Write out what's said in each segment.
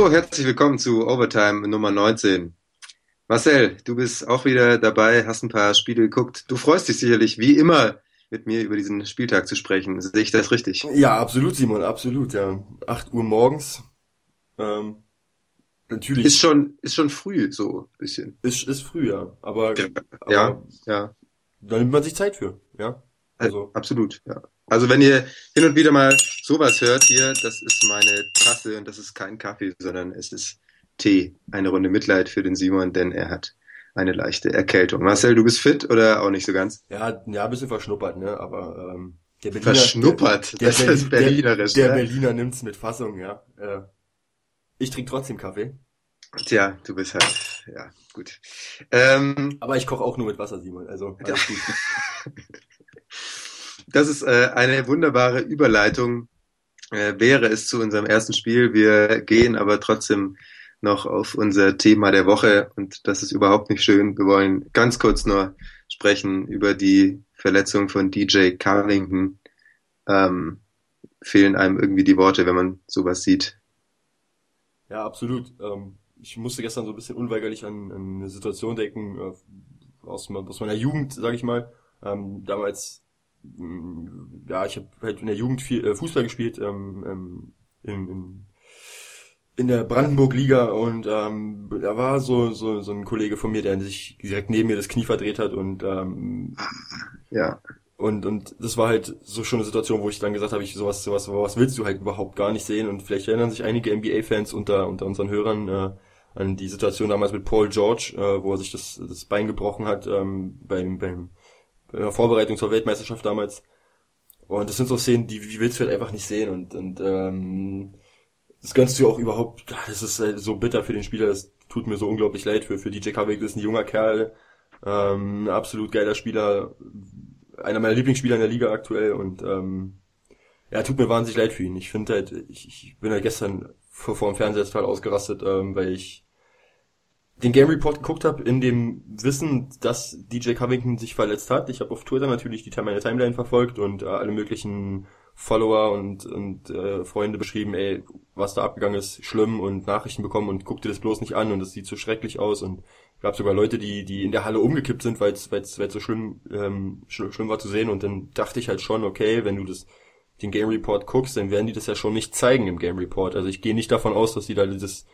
Hallo, herzlich willkommen zu Overtime Nummer 19. Marcel, du bist auch wieder dabei, hast ein paar Spiele geguckt. Du freust dich sicherlich, wie immer, mit mir über diesen Spieltag zu sprechen. Sehe ich das richtig? Ja, absolut, Simon, absolut, ja. 8 Uhr morgens. Ähm, natürlich. Ist schon, ist schon früh, so ein bisschen. Ist, ist früh, ja. Aber, ja, aber ja. Da nimmt man sich Zeit für, ja. Also. Absolut, ja. Also wenn ihr hin und wieder mal sowas hört hier, das ist meine Tasse und das ist kein Kaffee, sondern es ist Tee. Eine Runde Mitleid für den Simon, denn er hat eine leichte Erkältung. Marcel, du bist fit oder auch nicht so ganz? Ja, ja, ein bisschen verschnuppert, ne? Aber ähm, der Berliner, verschnuppert, der, das der, ist Berlinerisch. Der, der ne? Berliner nimmt's mit Fassung, ja. Äh, ich trinke trotzdem Kaffee. Tja, du bist halt, ja, gut. Ähm, aber ich koche auch nur mit Wasser, Simon. Also alles gut. das ist äh, eine wunderbare Überleitung. Äh, wäre es zu unserem ersten Spiel. Wir gehen aber trotzdem noch auf unser Thema der Woche und das ist überhaupt nicht schön. Wir wollen ganz kurz nur sprechen über die Verletzung von DJ Carlington. Ähm, fehlen einem irgendwie die Worte, wenn man sowas sieht. Ja, absolut. Ähm, ich musste gestern so ein bisschen unweigerlich an, an eine Situation denken äh, aus, aus meiner Jugend, sage ich mal. Ähm, damals ja, ich habe halt in der Jugend viel äh, Fußball gespielt ähm, ähm, in, in, in der Brandenburg-Liga und ähm, da war so, so, so ein Kollege von mir, der sich direkt neben mir das Knie verdreht hat und ähm, ja. Und, und das war halt so schon eine Situation, wo ich dann gesagt habe, ich sowas, sowas, sowas willst du halt überhaupt gar nicht sehen. Und vielleicht erinnern sich einige NBA-Fans unter, unter unseren Hörern äh, an die Situation damals mit Paul George, äh, wo er sich das, das Bein gebrochen hat ähm, beim, beim in der Vorbereitung zur Weltmeisterschaft damals. Und das sind so Szenen, die, die willst du halt einfach nicht sehen. Und, und ähm, das gönnst du auch überhaupt, das ist halt so bitter für den Spieler, das tut mir so unglaublich leid für, für DJ Kavik, das ist ein junger Kerl, ähm, absolut geiler Spieler, einer meiner Lieblingsspieler in der Liga aktuell und ähm, ja, tut mir wahnsinnig leid für ihn. Ich finde halt, ich, ich bin halt gestern vor, vor dem Fernseher total ausgerastet, ähm, weil ich den Game Report geguckt habe, in dem Wissen, dass DJ Covington sich verletzt hat. Ich habe auf Twitter natürlich die meine Timeline verfolgt und äh, alle möglichen Follower und, und äh, Freunde beschrieben, ey, was da abgegangen ist, schlimm und Nachrichten bekommen und guck dir das bloß nicht an und es sieht so schrecklich aus und gab sogar Leute, die die in der Halle umgekippt sind, weil es so schlimm ähm, schlimm war zu sehen und dann dachte ich halt schon, okay, wenn du das den Game Report guckst, dann werden die das ja schon nicht zeigen im Game Report. Also ich gehe nicht davon aus, dass die da dieses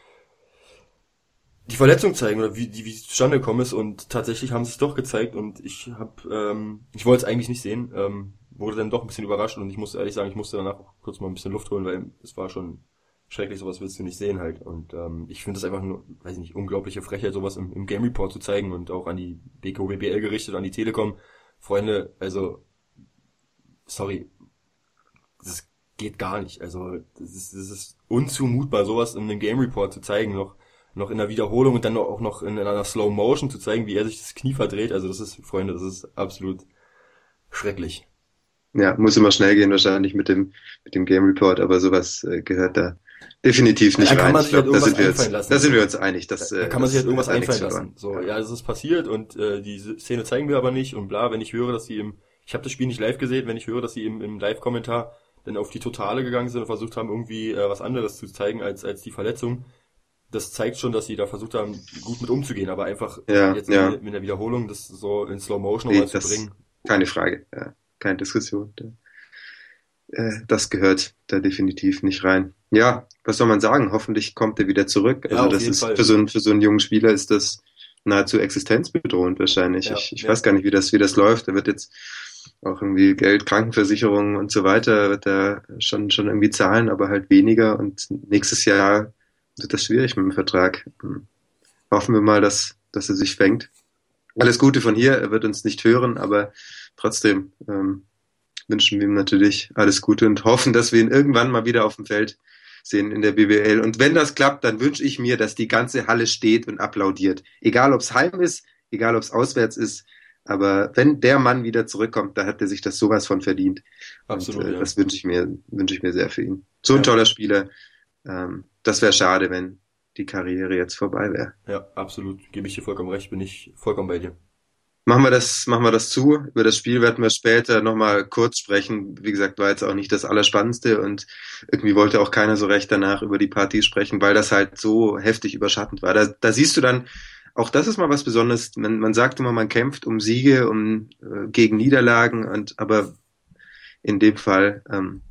die Verletzung zeigen oder wie die wie es zustande gekommen ist. Und tatsächlich haben sie es doch gezeigt und ich habe ähm, ich wollte es eigentlich nicht sehen ähm, wurde dann doch ein bisschen überrascht und ich muss ehrlich sagen ich musste danach auch kurz mal ein bisschen Luft holen weil es war schon schrecklich sowas willst du nicht sehen halt. Und ähm, ich finde es einfach nur weiß ich nicht unglaubliche Frechheit sowas im, im Game Report zu zeigen und auch an die BKOBBL gerichtet an die Telekom. Freunde also sorry das geht gar nicht. Also das ist, das ist unzumutbar sowas in einem Game Report zu zeigen noch noch in der Wiederholung und dann auch noch in einer Slow Motion zu zeigen, wie er sich das Knie verdreht. Also das ist, Freunde, das ist absolut schrecklich. Ja, muss immer schnell gehen wahrscheinlich mit dem mit dem Game Report, aber sowas äh, gehört da definitiv nicht da rein. ich glaub, halt da sind wir uns, lassen. da sind wir uns einig. Dass, da, da kann man sich halt irgendwas einfallen lassen. So, ja. das ist passiert und äh, die Szene zeigen wir aber nicht und bla. Wenn ich höre, dass sie im, ich habe das Spiel nicht live gesehen, wenn ich höre, dass sie im, im Live-Kommentar dann auf die Totale gegangen sind und versucht haben, irgendwie äh, was anderes zu zeigen als als die Verletzung, das zeigt schon, dass sie da versucht haben, gut mit umzugehen, aber einfach ja, jetzt ja. mit, mit der Wiederholung das so in Slow Motion nee, zu bringen. Keine Frage, ja, keine Diskussion. Äh, das gehört da definitiv nicht rein. Ja, was soll man sagen? Hoffentlich kommt er wieder zurück. Also das ist Fall. für so einen für so einen jungen Spieler ist das nahezu existenzbedrohend wahrscheinlich. Ich ich weiß gar nicht, wie das wie das läuft. Er wird jetzt auch irgendwie Geld, Krankenversicherung und so weiter wird er schon schon irgendwie zahlen, aber halt weniger und nächstes Jahr wird das schwierig mit dem Vertrag. Hoffen wir mal, dass, dass er sich fängt. Alles Gute von hier, er wird uns nicht hören, aber trotzdem ähm, wünschen wir ihm natürlich alles Gute und hoffen, dass wir ihn irgendwann mal wieder auf dem Feld sehen in der BWL. Und wenn das klappt, dann wünsche ich mir, dass die ganze Halle steht und applaudiert. Egal ob es heim ist, egal ob es auswärts ist. Aber wenn der Mann wieder zurückkommt, da hat er sich das sowas von verdient. Absolut. Und, äh, ja. Das wünsche ich mir, wünsche ich mir sehr für ihn. So ein ja. toller Spieler. Ähm, das wäre schade, wenn die Karriere jetzt vorbei wäre. Ja, absolut. Gebe ich dir vollkommen recht, bin ich vollkommen bei dir. Machen wir das, machen wir das zu. Über das Spiel werden wir später nochmal kurz sprechen. Wie gesagt, war jetzt auch nicht das Allerspannendste und irgendwie wollte auch keiner so recht danach über die Partie sprechen, weil das halt so heftig überschattend war. Da, da siehst du dann, auch das ist mal was Besonderes. Man, man sagt immer, man kämpft um Siege, um äh, gegen Niederlagen und aber in dem Fall, ähm,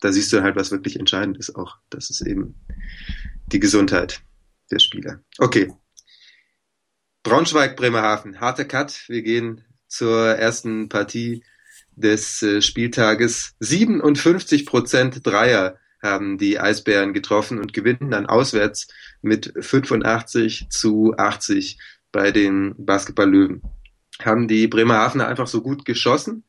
da siehst du halt, was wirklich entscheidend ist auch. Das ist eben die Gesundheit der Spieler. Okay, Braunschweig, Bremerhaven, harter Cut. Wir gehen zur ersten Partie des äh, Spieltages. 57 Prozent Dreier haben die Eisbären getroffen und gewinnen dann auswärts mit 85 zu 80 bei den Basketball-Löwen. Haben die Bremerhavener einfach so gut geschossen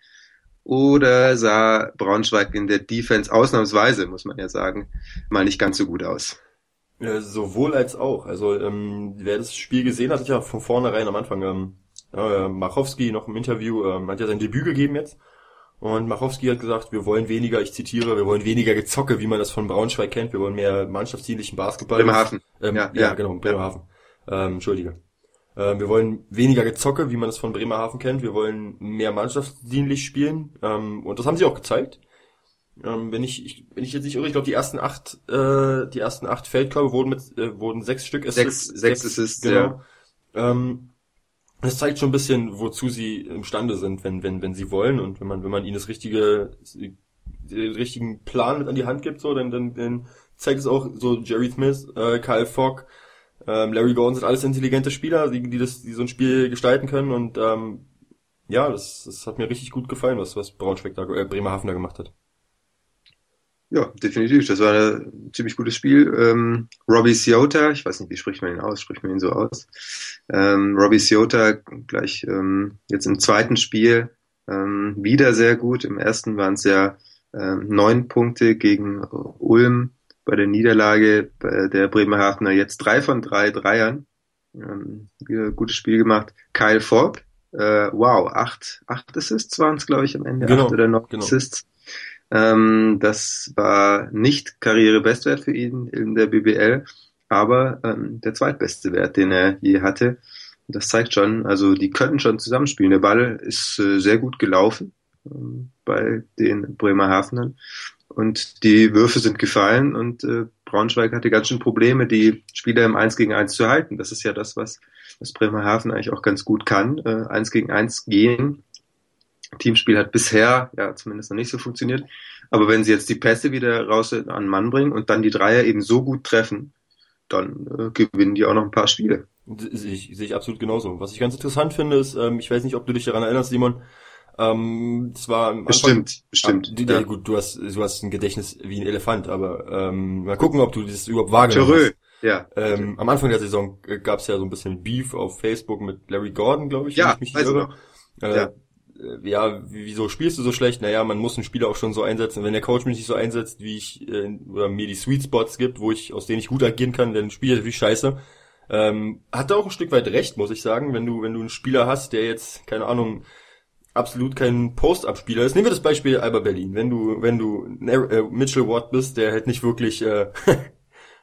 oder sah Braunschweig in der Defense ausnahmsweise, muss man ja sagen, mal nicht ganz so gut aus? Ja, sowohl als auch. Also ähm, wer das Spiel gesehen hat, hat ja von vornherein am Anfang ähm, äh, Machowski noch im Interview, ähm, hat ja sein Debüt gegeben jetzt. Und Machowski hat gesagt, wir wollen weniger, ich zitiere, wir wollen weniger Gezocke, wie man das von Braunschweig kennt. Wir wollen mehr mannschaftsdienlichen Basketball. Bremerhaven. Ähm, ja, ja, ja, genau, Bremerhaven. Ähm, Entschuldige. Ähm, wir wollen weniger Gezocke, wie man das von Bremerhaven kennt. Wir wollen mehr mannschaftsdienlich spielen. Ähm, und das haben sie auch gezeigt. Ähm, wenn ich, ich, wenn ich jetzt nicht irre, ich glaube die ersten acht, äh, die ersten acht Feldkörbe wurden mit, äh, wurden sechs Stück Assists. Sechs, sechs Assists, genau. Ja. Ähm, das zeigt schon ein bisschen, wozu sie imstande sind, wenn, wenn, wenn sie wollen und wenn man, wenn man ihnen das richtige, den richtigen Plan mit an die Hand gibt, so, dann, dann, dann zeigt es auch so Jerry Smith, äh, Kyle Fogg, ähm, Larry Gordon sind alles intelligente Spieler, die, die das, die so ein Spiel gestalten können und ähm, ja, das, das hat mir richtig gut gefallen, was, was Braunschweig da, äh, Bremerhaven da gemacht hat. Ja, definitiv. Das war ein ziemlich gutes Spiel. Ähm, Robbie Ciota, ich weiß nicht, wie spricht man ihn aus? Spricht man ihn so aus? Ähm, Robbie Ciota gleich ähm, jetzt im zweiten Spiel ähm, wieder sehr gut. Im ersten waren es ja ähm, neun Punkte gegen Ulm bei der Niederlage bei der Bremerhavener. Jetzt drei von drei Dreiern. Ähm, wieder gutes Spiel gemacht. Kyle Fogg, äh, wow, acht, acht Assists waren es, glaube ich, am Ende. Genau, acht oder noch genau. Assists. Ähm, das war nicht Karrierebestwert für ihn in der BBL, aber ähm, der zweitbeste Wert, den er je hatte. Das zeigt schon, also die könnten schon zusammenspielen. Der Ball ist äh, sehr gut gelaufen ähm, bei den Bremerhavenern und die Würfe sind gefallen und äh, Braunschweig hatte ganz schön Probleme, die Spieler im 1 gegen 1 zu halten. Das ist ja das, was, was Bremerhaven eigentlich auch ganz gut kann, äh, 1 gegen 1 gehen Teamspiel hat bisher ja zumindest noch nicht so funktioniert. Aber wenn sie jetzt die Pässe wieder raus an den Mann bringen und dann die Dreier eben so gut treffen, dann äh, gewinnen die auch noch ein paar Spiele. Sehe ich, sehe ich absolut genauso. Was ich ganz interessant finde, ist, ähm, ich weiß nicht, ob du dich daran erinnerst, Simon, ähm, das war am bestimmt, bestimmt. Ah, die, ja. Gut, du hast, du hast ein Gedächtnis wie ein Elefant, aber ähm, mal gucken, ob du das überhaupt wahrgenommen Terreux. hast. Ja. Ähm, am Anfang der Saison äh, gab es ja so ein bisschen Beef auf Facebook mit Larry Gordon, glaube ich, ja, wenn ich mich irre. Äh, ja ja, wieso spielst du so schlecht? Naja, man muss einen Spieler auch schon so einsetzen. Wenn der Coach mich nicht so einsetzt, wie ich, äh, oder mir die Sweet Spots gibt, wo ich, aus denen ich gut agieren kann, dann spiele ich natürlich scheiße. Ähm, hat er auch ein Stück weit recht, muss ich sagen, wenn du, wenn du einen Spieler hast, der jetzt, keine Ahnung, absolut kein Post-Up-Spieler ist. Nehmen wir das Beispiel Alba Berlin. Wenn du, wenn du äh, Mitchell Watt bist, der halt nicht wirklich äh,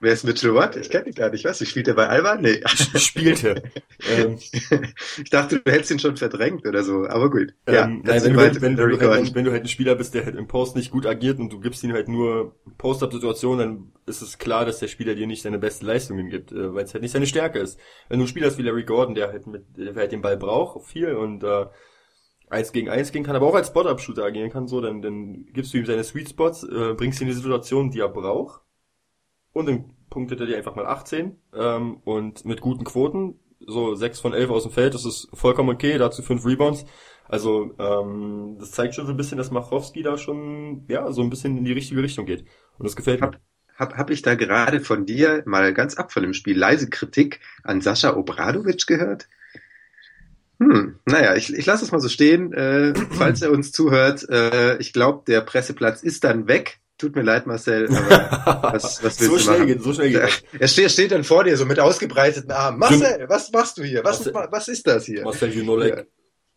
Wer ist Mitchell Watt? Ich kenne ihn gar nicht. Was? Spielt er bei Alba? Nee. Spielte. ähm, ich dachte, du hättest ihn schon verdrängt oder so. Aber gut. Ähm, ja, nein, wenn, du, halt, wenn, du halt, wenn du halt ein Spieler bist, der halt im Post nicht gut agiert und du gibst ihm halt nur Post-Up-Situationen, dann ist es klar, dass der Spieler dir nicht seine besten Leistungen gibt, äh, weil es halt nicht seine Stärke ist. Wenn du einen Spieler hast wie Larry Gordon, der halt mit, der halt den Ball braucht, viel und äh, eins gegen eins gehen kann, aber auch als Spot-Up-Shooter agieren kann, so, dann, dann gibst du ihm seine Sweet Spots, äh, bringst ihn in die Situation, die er braucht und dann punktet er dir einfach mal 18 ähm, und mit guten Quoten, so 6 von 11 aus dem Feld, das ist vollkommen okay, dazu 5 Rebounds. Also ähm, das zeigt schon so ein bisschen, dass Machowski da schon ja so ein bisschen in die richtige Richtung geht. Und das gefällt mir. Hab, hab ich da gerade von dir mal ganz ab von dem Spiel leise Kritik an Sascha Obradovic gehört? Hm, naja, ich, ich lasse es mal so stehen. Äh, falls er uns zuhört, äh, ich glaube, der Presseplatz ist dann weg. Tut mir leid, Marcel, aber was, was willst so du schnell machen? Geht, so schnell geht. Er steht, er steht dann vor dir so mit ausgebreiteten Armen. Marcel, was machst du hier? Was, Marcel, was ist das hier? Marcel, you know like,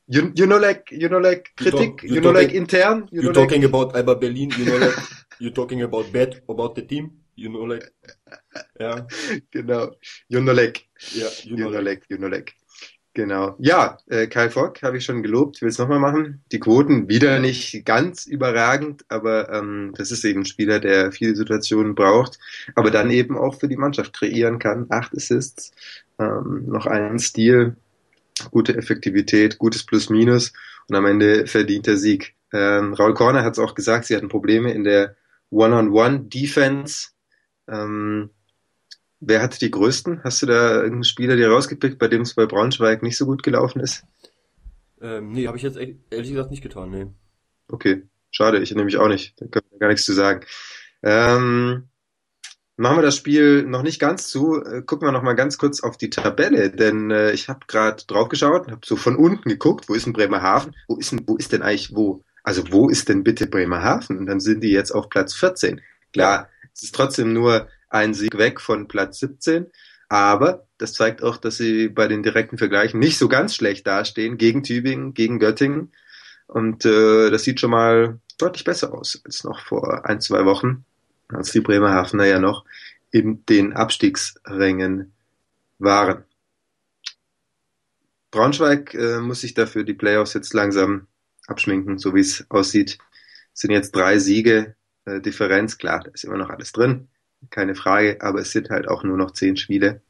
you, you know like, you know like Kritik, you, talk, you, know like intern. You, you know talking like, about Alba Berlin, you know like, you talking about bad, about the team, you know like, ja. Genau, you know like, ja, you, you know like, you know like. Genau. Ja, äh, Kyle Fogg habe ich schon gelobt, will es nochmal machen. Die Quoten wieder nicht ganz überragend, aber ähm, das ist eben ein Spieler, der viele Situationen braucht, aber dann eben auch für die Mannschaft kreieren kann. Acht Assists, ähm, noch einen Stil, gute Effektivität, gutes Plus-Minus und am Ende verdient der Sieg. Ähm, Raul Korner hat es auch gesagt, sie hatten Probleme in der One-on-One-Defense. Ähm, wer hatte die größten? Hast du da irgendeinen Spieler dir rausgepickt, bei dem es bei Braunschweig nicht so gut gelaufen ist? Ähm, nee, habe ich jetzt ehrlich gesagt nicht getan, nee. Okay, schade, ich nämlich auch nicht. Da können wir gar nichts zu sagen. Ähm, machen wir das Spiel noch nicht ganz zu. Äh, gucken wir noch mal ganz kurz auf die Tabelle, denn äh, ich habe gerade drauf geschaut, habe so von unten geguckt, wo ist denn Bremerhaven? Wo ist denn, wo ist denn eigentlich wo? Also wo ist denn bitte Bremerhaven? Und dann sind die jetzt auf Platz 14. Klar, es ist trotzdem nur ein Sieg weg von Platz 17. Aber das zeigt auch, dass sie bei den direkten Vergleichen nicht so ganz schlecht dastehen gegen Tübingen, gegen Göttingen. Und äh, das sieht schon mal deutlich besser aus als noch vor ein, zwei Wochen, als die Bremerhavener ja noch in den Abstiegsrängen waren. Braunschweig äh, muss sich dafür die Playoffs jetzt langsam abschminken, so wie es aussieht. Es sind jetzt drei Siege, äh, Differenz, klar, da ist immer noch alles drin, keine Frage, aber es sind halt auch nur noch zehn Spiele.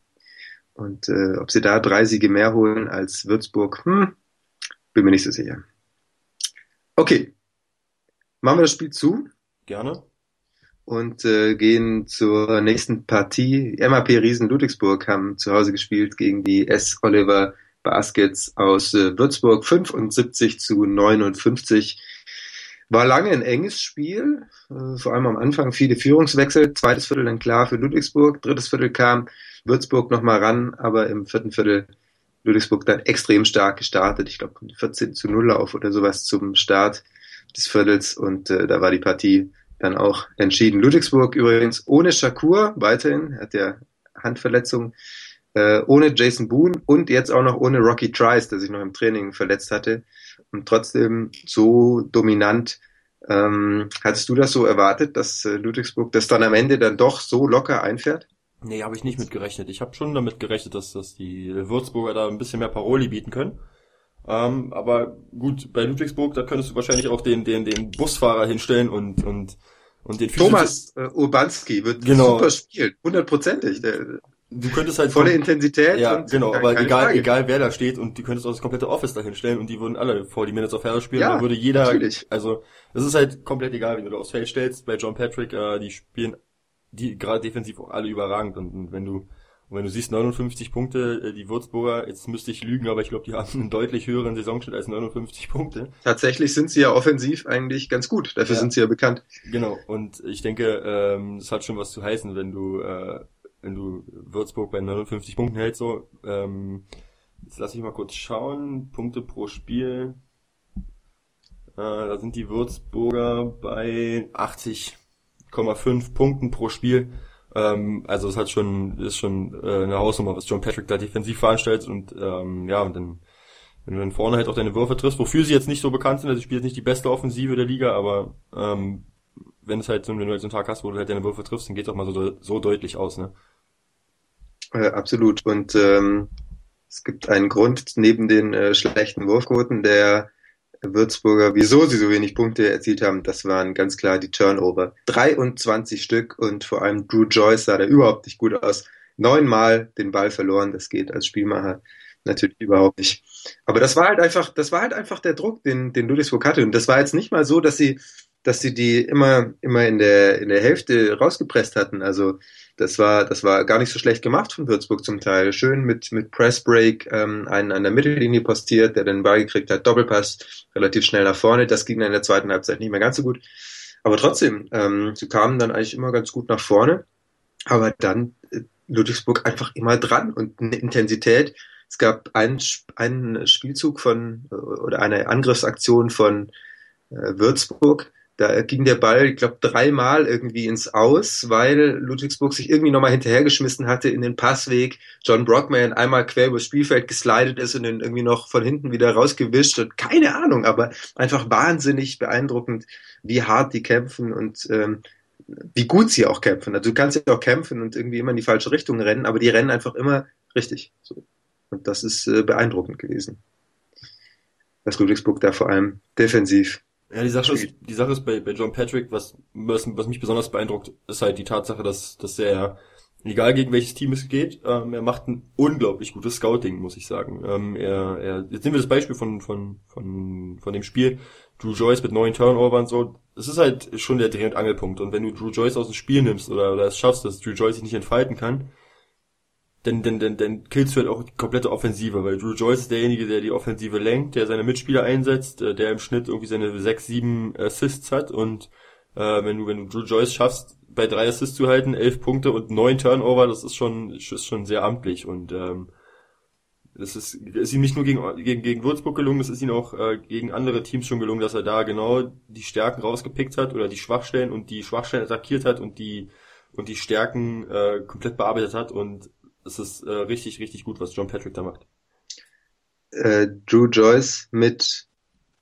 Und äh, ob sie da drei Siege mehr holen als Würzburg, hm, bin mir nicht so sicher. Okay, machen wir das Spiel zu. Gerne. Und äh, gehen zur nächsten Partie. MAP Riesen Ludwigsburg haben zu Hause gespielt gegen die S. Oliver Baskets aus äh, Würzburg 75 zu 59. War lange ein enges Spiel, äh, vor allem am Anfang viele Führungswechsel, zweites Viertel dann klar für Ludwigsburg, drittes Viertel kam Würzburg nochmal ran, aber im vierten Viertel Ludwigsburg dann extrem stark gestartet, ich glaube 14 zu 0 auf oder sowas zum Start des Viertels und äh, da war die Partie dann auch entschieden. Ludwigsburg übrigens ohne Shakur weiterhin, hat ja Handverletzung, äh, ohne Jason Boone und jetzt auch noch ohne Rocky Trice, der sich noch im Training verletzt hatte und trotzdem so dominant. Ähm, hattest du das so erwartet, dass äh, Ludwigsburg das dann am Ende dann doch so locker einfährt? Nee, habe ich nicht mit gerechnet. Ich habe schon damit gerechnet, dass, dass die Würzburger da ein bisschen mehr Paroli bieten können. Ähm, aber gut, bei Ludwigsburg, da könntest du wahrscheinlich auch den, den, den Busfahrer hinstellen und, und, und den Thomas äh, Urbanski wird genau. super spielen, hundertprozentig du könntest halt volle Intensität. Ja, genau, aber egal, Frage. egal wer da steht und die könntest auch das komplette Office dahin stellen und die würden alle vor die Minutes of Hell spielen. Ja, dann würde jeder, natürlich. also es ist halt komplett egal, wie du aufs Feld stellst. Bei John Patrick, äh, die spielen die gerade defensiv auch alle überragend und, und wenn du und wenn du siehst 59 Punkte, äh, die Würzburger, jetzt müsste ich lügen, aber ich glaube, die haben einen deutlich höheren Saisonschnitt als 59 Punkte. Tatsächlich sind sie ja offensiv eigentlich ganz gut. Dafür ja. sind sie ja bekannt. Genau. Und ich denke, ähm, das hat schon was zu heißen, wenn du äh, wenn du Würzburg bei 59 Punkten hältst, so, ähm, jetzt lass ich mal kurz schauen, Punkte pro Spiel, äh, da sind die Würzburger bei 80,5 Punkten pro Spiel, ähm, also es hat schon, ist schon äh, eine Hausnummer, was John Patrick da defensiv veranstaltet und, ähm, ja, und dann, wenn du dann vorne halt auch deine Würfe triffst, wofür sie jetzt nicht so bekannt sind, also sie spielt nicht die beste Offensive der Liga, aber, ähm, wenn es halt so, wenn du halt so einen Tag hast, wo du halt deine Würfe triffst, dann geht es auch mal so, so deutlich aus, ne? Äh, absolut. Und ähm, es gibt einen Grund neben den äh, schlechten Wurfquoten der Würzburger, wieso sie so wenig Punkte erzielt haben. Das waren ganz klar die Turnover. 23 Stück und vor allem Drew Joyce sah da überhaupt nicht gut aus. Neunmal den Ball verloren, das geht als Spielmacher natürlich überhaupt nicht. Aber das war halt einfach, das war halt einfach der Druck, den, den Ludwigsburg hatte. Und das war jetzt nicht mal so, dass sie, dass sie die immer, immer in der, in der Hälfte rausgepresst hatten. Also das war, das war gar nicht so schlecht gemacht von Würzburg zum Teil. Schön mit, mit Pressbreak ähm, einen an der Mittellinie postiert, der den Ball gekriegt hat, Doppelpass, relativ schnell nach vorne. Das ging dann in der zweiten Halbzeit nicht mehr ganz so gut. Aber trotzdem, ähm, sie kamen dann eigentlich immer ganz gut nach vorne. Aber dann äh, Ludwigsburg einfach immer dran und eine Intensität. Es gab einen, einen Spielzug von oder eine Angriffsaktion von äh, Würzburg, da ging der Ball, ich glaube, dreimal irgendwie ins Aus, weil Ludwigsburg sich irgendwie nochmal hinterhergeschmissen hatte in den Passweg. John Brockman einmal quer übers Spielfeld geslidet ist und dann irgendwie noch von hinten wieder rausgewischt und keine Ahnung, aber einfach wahnsinnig beeindruckend, wie hart die kämpfen und ähm, wie gut sie auch kämpfen. Also du kannst ja auch kämpfen und irgendwie immer in die falsche Richtung rennen, aber die rennen einfach immer richtig. So. Und das ist äh, beeindruckend gewesen. Was Ludwigsburg da vor allem defensiv. Ja, die Sache ist, die Sache ist bei, bei John Patrick, was, was, was mich besonders beeindruckt, ist halt die Tatsache, dass, dass er egal gegen welches Team es geht, ähm, er macht ein unglaublich gutes Scouting, muss ich sagen. Ähm, er, er, jetzt nehmen wir das Beispiel von, von, von, von dem Spiel. Drew Joyce mit neun Turnover und so. Das ist halt schon der Dreh- und Angelpunkt. Und wenn du Drew Joyce aus dem Spiel nimmst oder, oder es schaffst, dass Drew Joyce sich nicht entfalten kann, dann, dann, dann, dann killst du halt auch die komplette Offensive, weil Drew Joyce ist derjenige, der die Offensive lenkt, der seine Mitspieler einsetzt, äh, der im Schnitt irgendwie seine sechs, sieben Assists hat und äh, wenn du, wenn du Drew Joyce schaffst, bei drei Assists zu halten, elf Punkte und neun Turnover, das ist schon, ist schon sehr amtlich und ähm, das ist, ist ihm nicht nur gegen, gegen, gegen Würzburg gelungen, das ist ihm auch äh, gegen andere Teams schon gelungen, dass er da genau die Stärken rausgepickt hat oder die Schwachstellen und die Schwachstellen attackiert hat und die und die Stärken äh, komplett bearbeitet hat und es ist äh, richtig, richtig gut, was John Patrick da macht. Äh, Drew Joyce mit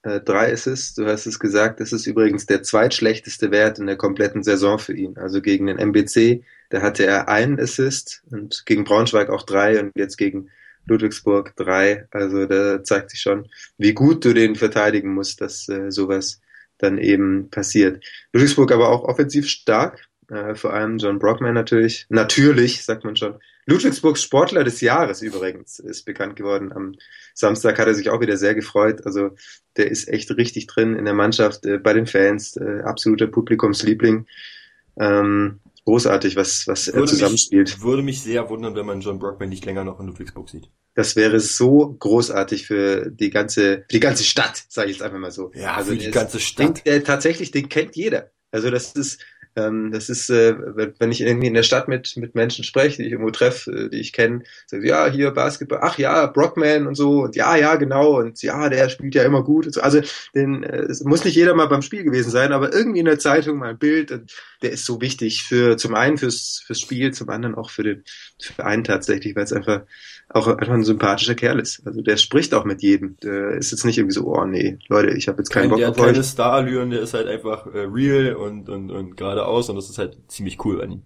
äh, drei Assists, du hast es gesagt, das ist übrigens der zweitschlechteste Wert in der kompletten Saison für ihn. Also gegen den MBC, da hatte er einen Assist und gegen Braunschweig auch drei und jetzt gegen Ludwigsburg drei. Also da zeigt sich schon, wie gut du den verteidigen musst, dass äh, sowas dann eben passiert. Ludwigsburg aber auch offensiv stark, äh, vor allem John Brockman natürlich. Natürlich, sagt man schon. Ludwigsburgs Sportler des Jahres übrigens ist bekannt geworden. Am Samstag hat er sich auch wieder sehr gefreut. Also der ist echt richtig drin in der Mannschaft, äh, bei den Fans, äh, absoluter Publikumsliebling. Ähm, großartig, was, was er zusammenspielt. Mich, würde mich sehr wundern, wenn man John Brockman nicht länger noch in Ludwigsburg sieht. Das wäre so großartig für die ganze, für die ganze Stadt, sage ich jetzt einfach mal so. Ja, also für die ganze Stadt. Den, der, tatsächlich, den kennt jeder. Also das ist, ähm, das ist, äh, wenn ich irgendwie in der Stadt mit, mit Menschen spreche, die ich irgendwo treffe, äh, die ich kenne, sage ja, hier Basketball, ach ja, Brockman und so, und ja, ja, genau, und ja, der spielt ja immer gut. Und so. Also den, äh, es muss nicht jeder mal beim Spiel gewesen sein, aber irgendwie in der Zeitung mal ein Bild, der ist so wichtig für zum einen fürs, fürs Spiel, zum anderen auch für den für einen tatsächlich, weil es einfach auch einfach ein sympathischer Kerl ist. Also der spricht auch mit jedem. Der ist jetzt nicht irgendwie so, oh nee, Leute, ich habe jetzt keinen Bock der auf euch. Der Star-Allüren, der ist halt einfach äh, real und, und, und geradeaus und das ist halt ziemlich cool an ihm.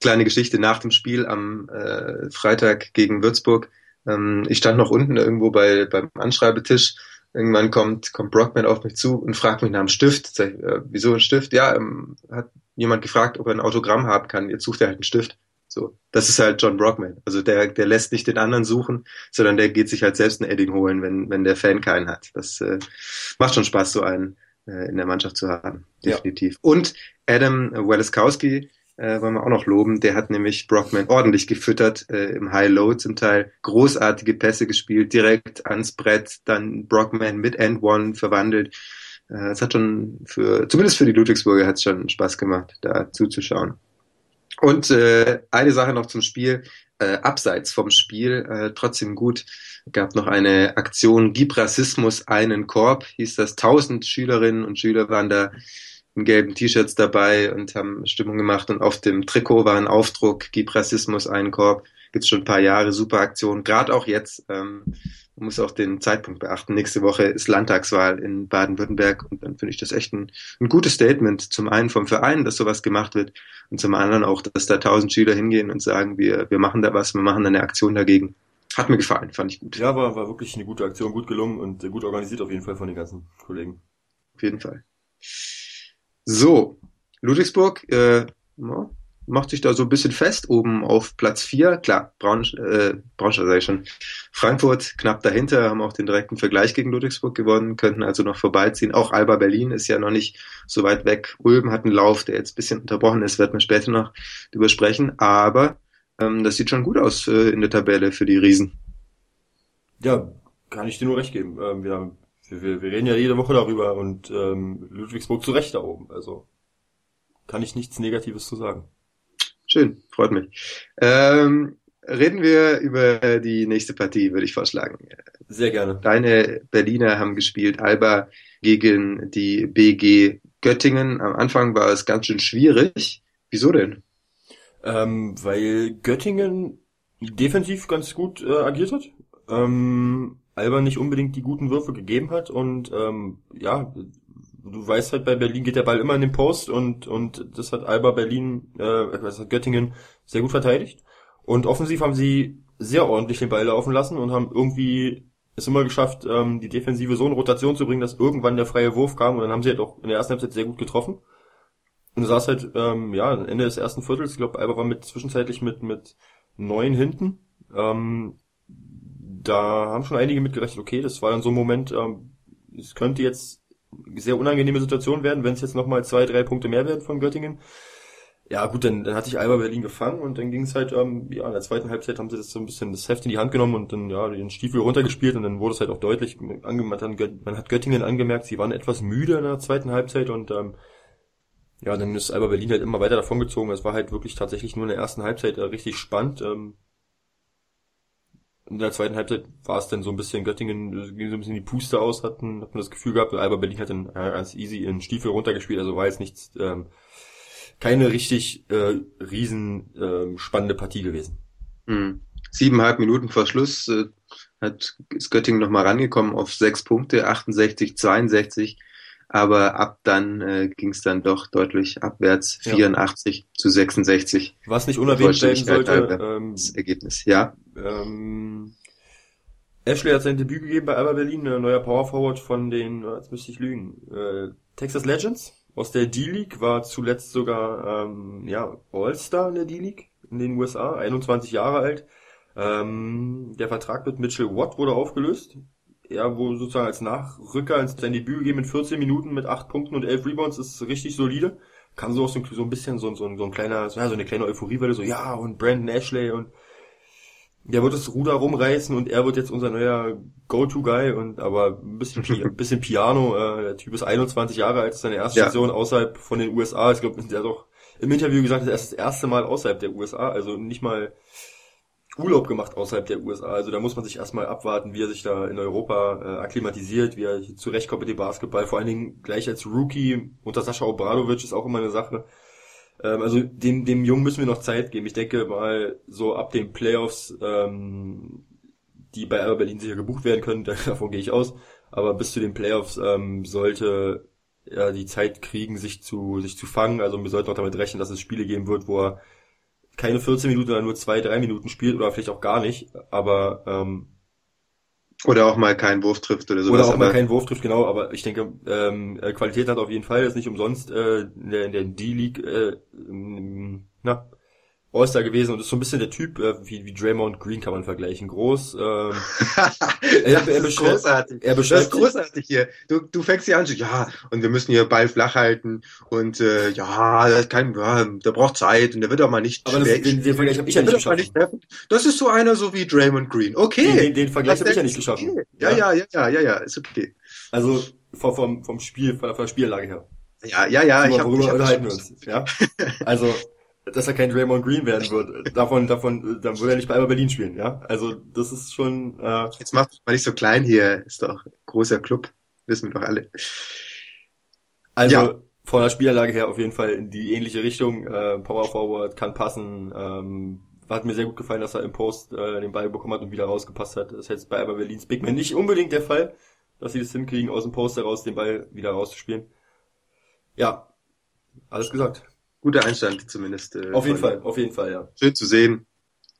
Kleine Geschichte nach dem Spiel am äh, Freitag gegen Würzburg. Ähm, ich stand noch unten irgendwo bei beim Anschreibetisch. Irgendwann kommt, kommt Brockman auf mich zu und fragt mich nach einem Stift. Sag ich, äh, wieso ein Stift? Ja, ähm, hat jemand gefragt, ob er ein Autogramm haben kann. Jetzt sucht er halt einen Stift. So, das ist halt John Brockman. Also der, der lässt nicht den anderen suchen, sondern der geht sich halt selbst ein Edding holen, wenn, wenn der Fan keinen hat. Das äh, macht schon Spaß, so einen äh, in der Mannschaft zu haben, definitiv. Ja. Und Adam Weleskowski äh, wollen wir auch noch loben. Der hat nämlich Brockman ordentlich gefüttert äh, im High-Low zum Teil. Großartige Pässe gespielt, direkt ans Brett, dann Brockman mit End One verwandelt. Äh, es hat schon für, zumindest für die Ludwigsburger hat es schon Spaß gemacht, da zuzuschauen. Und äh, eine Sache noch zum Spiel, äh, abseits vom Spiel, äh, trotzdem gut, gab noch eine Aktion Gib Rassismus einen Korb, hieß das. Tausend Schülerinnen und Schüler waren da in gelben T-Shirts dabei und haben Stimmung gemacht und auf dem Trikot war ein Aufdruck Gib Rassismus einen Korb. Gibt's schon ein paar Jahre, super Aktion, gerade auch jetzt. Ähm, man muss auch den Zeitpunkt beachten. Nächste Woche ist Landtagswahl in Baden-Württemberg und dann finde ich das echt ein, ein gutes Statement. Zum einen vom Verein, dass sowas gemacht wird und zum anderen auch, dass da tausend Schüler hingehen und sagen, wir, wir machen da was, wir machen da eine Aktion dagegen. Hat mir gefallen, fand ich gut. Ja, war, war wirklich eine gute Aktion, gut gelungen und gut organisiert auf jeden Fall von den ganzen Kollegen. Auf jeden Fall. So, Ludwigsburg, äh, macht sich da so ein bisschen fest, oben auf Platz 4. Klar, Braun, äh, Braunschweig sage ich schon. Frankfurt knapp dahinter, haben auch den direkten Vergleich gegen Ludwigsburg gewonnen, könnten also noch vorbeiziehen. Auch Alba Berlin ist ja noch nicht so weit weg. Ulm hat einen Lauf, der jetzt ein bisschen unterbrochen ist, werden wir später noch drüber sprechen. Aber ähm, das sieht schon gut aus äh, in der Tabelle für die Riesen. Ja, kann ich dir nur recht geben. Ähm, wir, wir, wir reden ja jede Woche darüber und ähm, Ludwigsburg zu Recht da oben. Also kann ich nichts Negatives zu sagen. Schön, freut mich. Ähm, reden wir über die nächste Partie, würde ich vorschlagen. Sehr gerne. Deine Berliner haben gespielt, Alba gegen die BG Göttingen. Am Anfang war es ganz schön schwierig. Wieso denn? Ähm, weil Göttingen defensiv ganz gut äh, agiert hat. Ähm, Alba nicht unbedingt die guten Würfe gegeben hat und ähm, ja, du weißt halt, bei Berlin geht der Ball immer in den Post und, und das hat Alba Berlin, äh, was hat Göttingen sehr gut verteidigt. Und offensiv haben sie sehr ordentlich den Ball laufen lassen und haben irgendwie es immer geschafft, ähm, die Defensive so in Rotation zu bringen, dass irgendwann der freie Wurf kam und dann haben sie halt auch in der ersten Halbzeit sehr gut getroffen. Und du saß halt, ähm, ja, Ende des ersten Viertels, ich glaube, Alba war mit zwischenzeitlich mit, mit neun hinten. Ähm, da haben schon einige mitgerechnet, okay, das war dann so ein Moment, ähm, es könnte jetzt sehr unangenehme Situation werden, wenn es jetzt nochmal zwei, drei Punkte mehr werden von Göttingen. Ja gut, dann, dann hat sich Alba Berlin gefangen und dann ging es halt, ähm, ja, in der zweiten Halbzeit haben sie das so ein bisschen das Heft in die Hand genommen und dann ja den Stiefel runtergespielt und dann wurde es halt auch deutlich, man hat, man hat Göttingen angemerkt, sie waren etwas müde in der zweiten Halbzeit und ähm, ja, dann ist Alba Berlin halt immer weiter davongezogen. Es war halt wirklich tatsächlich nur in der ersten Halbzeit äh, richtig spannend. Ähm, in der zweiten Halbzeit war es dann so ein bisschen Göttingen, äh, ging so ein bisschen die Puste aus, hatten, hat man das Gefühl gehabt, Alba Berlin hat dann äh, ganz easy in Stiefel runtergespielt, also war jetzt nichts, ähm, keine richtig äh, riesen äh, spannende Partie gewesen. Mhm. Siebeneinhalb Minuten vor Schluss äh, hat ist Göttingen nochmal rangekommen auf sechs Punkte, 68, 62. Aber ab dann äh, ging es dann doch deutlich abwärts, ja. 84 zu 66. Was nicht unerwähnt werden sollte, ähm, das Ergebnis, ja. Ähm, Ashley hat sein Debüt gegeben bei Alba Berlin, ein neuer Power Forward von den, jetzt müsste ich lügen, äh, Texas Legends aus der D-League, war zuletzt sogar ähm, ja, All-Star in der D-League in den USA, 21 Jahre alt. Ähm, der Vertrag mit Mitchell Watt wurde aufgelöst. Er wurde sozusagen als Nachrücker ins sein Debüt gegeben mit 14 Minuten mit 8 Punkten und 11 Rebounds, ist richtig solide. Kann so auch so, so ein bisschen so, so, so ein kleiner, so, ja, so eine kleine Euphoriewelle, so ja, und Brandon Ashley und der wird das Ruder rumreißen und er wird jetzt unser neuer Go-To-Guy und aber ein bisschen, ein bisschen Piano. Äh, der Typ ist 21 Jahre alt, ist seine erste ja. Station außerhalb von den USA. Ich glaube, der hat doch im Interview gesagt, er ist das erste Mal außerhalb der USA, also nicht mal Urlaub gemacht außerhalb der USA. Also da muss man sich erstmal abwarten, wie er sich da in Europa äh, akklimatisiert, wie er zurechtkommt mit dem Basketball. Vor allen Dingen gleich als Rookie unter Sascha Obradovic ist auch immer eine Sache. Ähm, also dem, dem Jungen müssen wir noch Zeit geben. Ich denke mal, so ab den Playoffs, ähm, die bei Alba Berlin sicher gebucht werden können, davon gehe ich aus. Aber bis zu den Playoffs ähm, sollte er die Zeit kriegen, sich zu, sich zu fangen. Also wir sollten auch damit rechnen, dass es Spiele geben wird, wo er keine 14 Minuten, sondern nur zwei, drei Minuten spielt oder vielleicht auch gar nicht. Aber ähm, oder auch mal keinen Wurf trifft oder sowas. Oder auch mal keinen Wurf trifft, genau. Aber ich denke, ähm, äh, Qualität hat auf jeden Fall. Das ist nicht umsonst äh, in der, in der D-League äh, na, All-Star gewesen und ist so ein bisschen der Typ, äh, wie, wie Draymond Green kann man vergleichen. Groß. Ähm, er, er ist großartig. Er das ist großartig hier. Du, du fängst hier an, so, ja, und wir müssen hier Ball flach halten und äh, ja, das kann, ja, der braucht Zeit und der wird auch mal nicht Aber das, den, den Vergleich habe ich ja nicht geschafft. Das ist so einer so wie Draymond Green. Okay. Den, den, den Vergleich habe ich ja nicht geschafft. Okay. Ja, ja, ja, ja, ja, ja, ist okay. Also vom, vom, vom Spiel, von der Spiellage her. Ja, ja, ja. Ich hab, worüber ich hab unterhalten wir uns. Ja? Also dass er kein Draymond Green werden wird. Davon, davon, dann würde er nicht bei Alba Berlin spielen, ja. Also das ist schon. Äh, Jetzt macht mal nicht so klein hier, ist doch großer Club, wissen wir doch alle. Also ja. von der Spielanlage her auf jeden Fall in die ähnliche Richtung. Äh, Power Forward kann passen. Ähm, hat mir sehr gut gefallen, dass er im Post äh, den Ball bekommen hat und wieder rausgepasst hat. Das ist jetzt bei Alba Berlins Big Man nicht unbedingt der Fall, dass sie das hinkriegen, aus dem Post heraus den Ball wieder rauszuspielen. Ja, alles gesagt guter Einstand zumindest. Äh, auf jeden Fall, auf jeden Fall, ja. Schön zu sehen,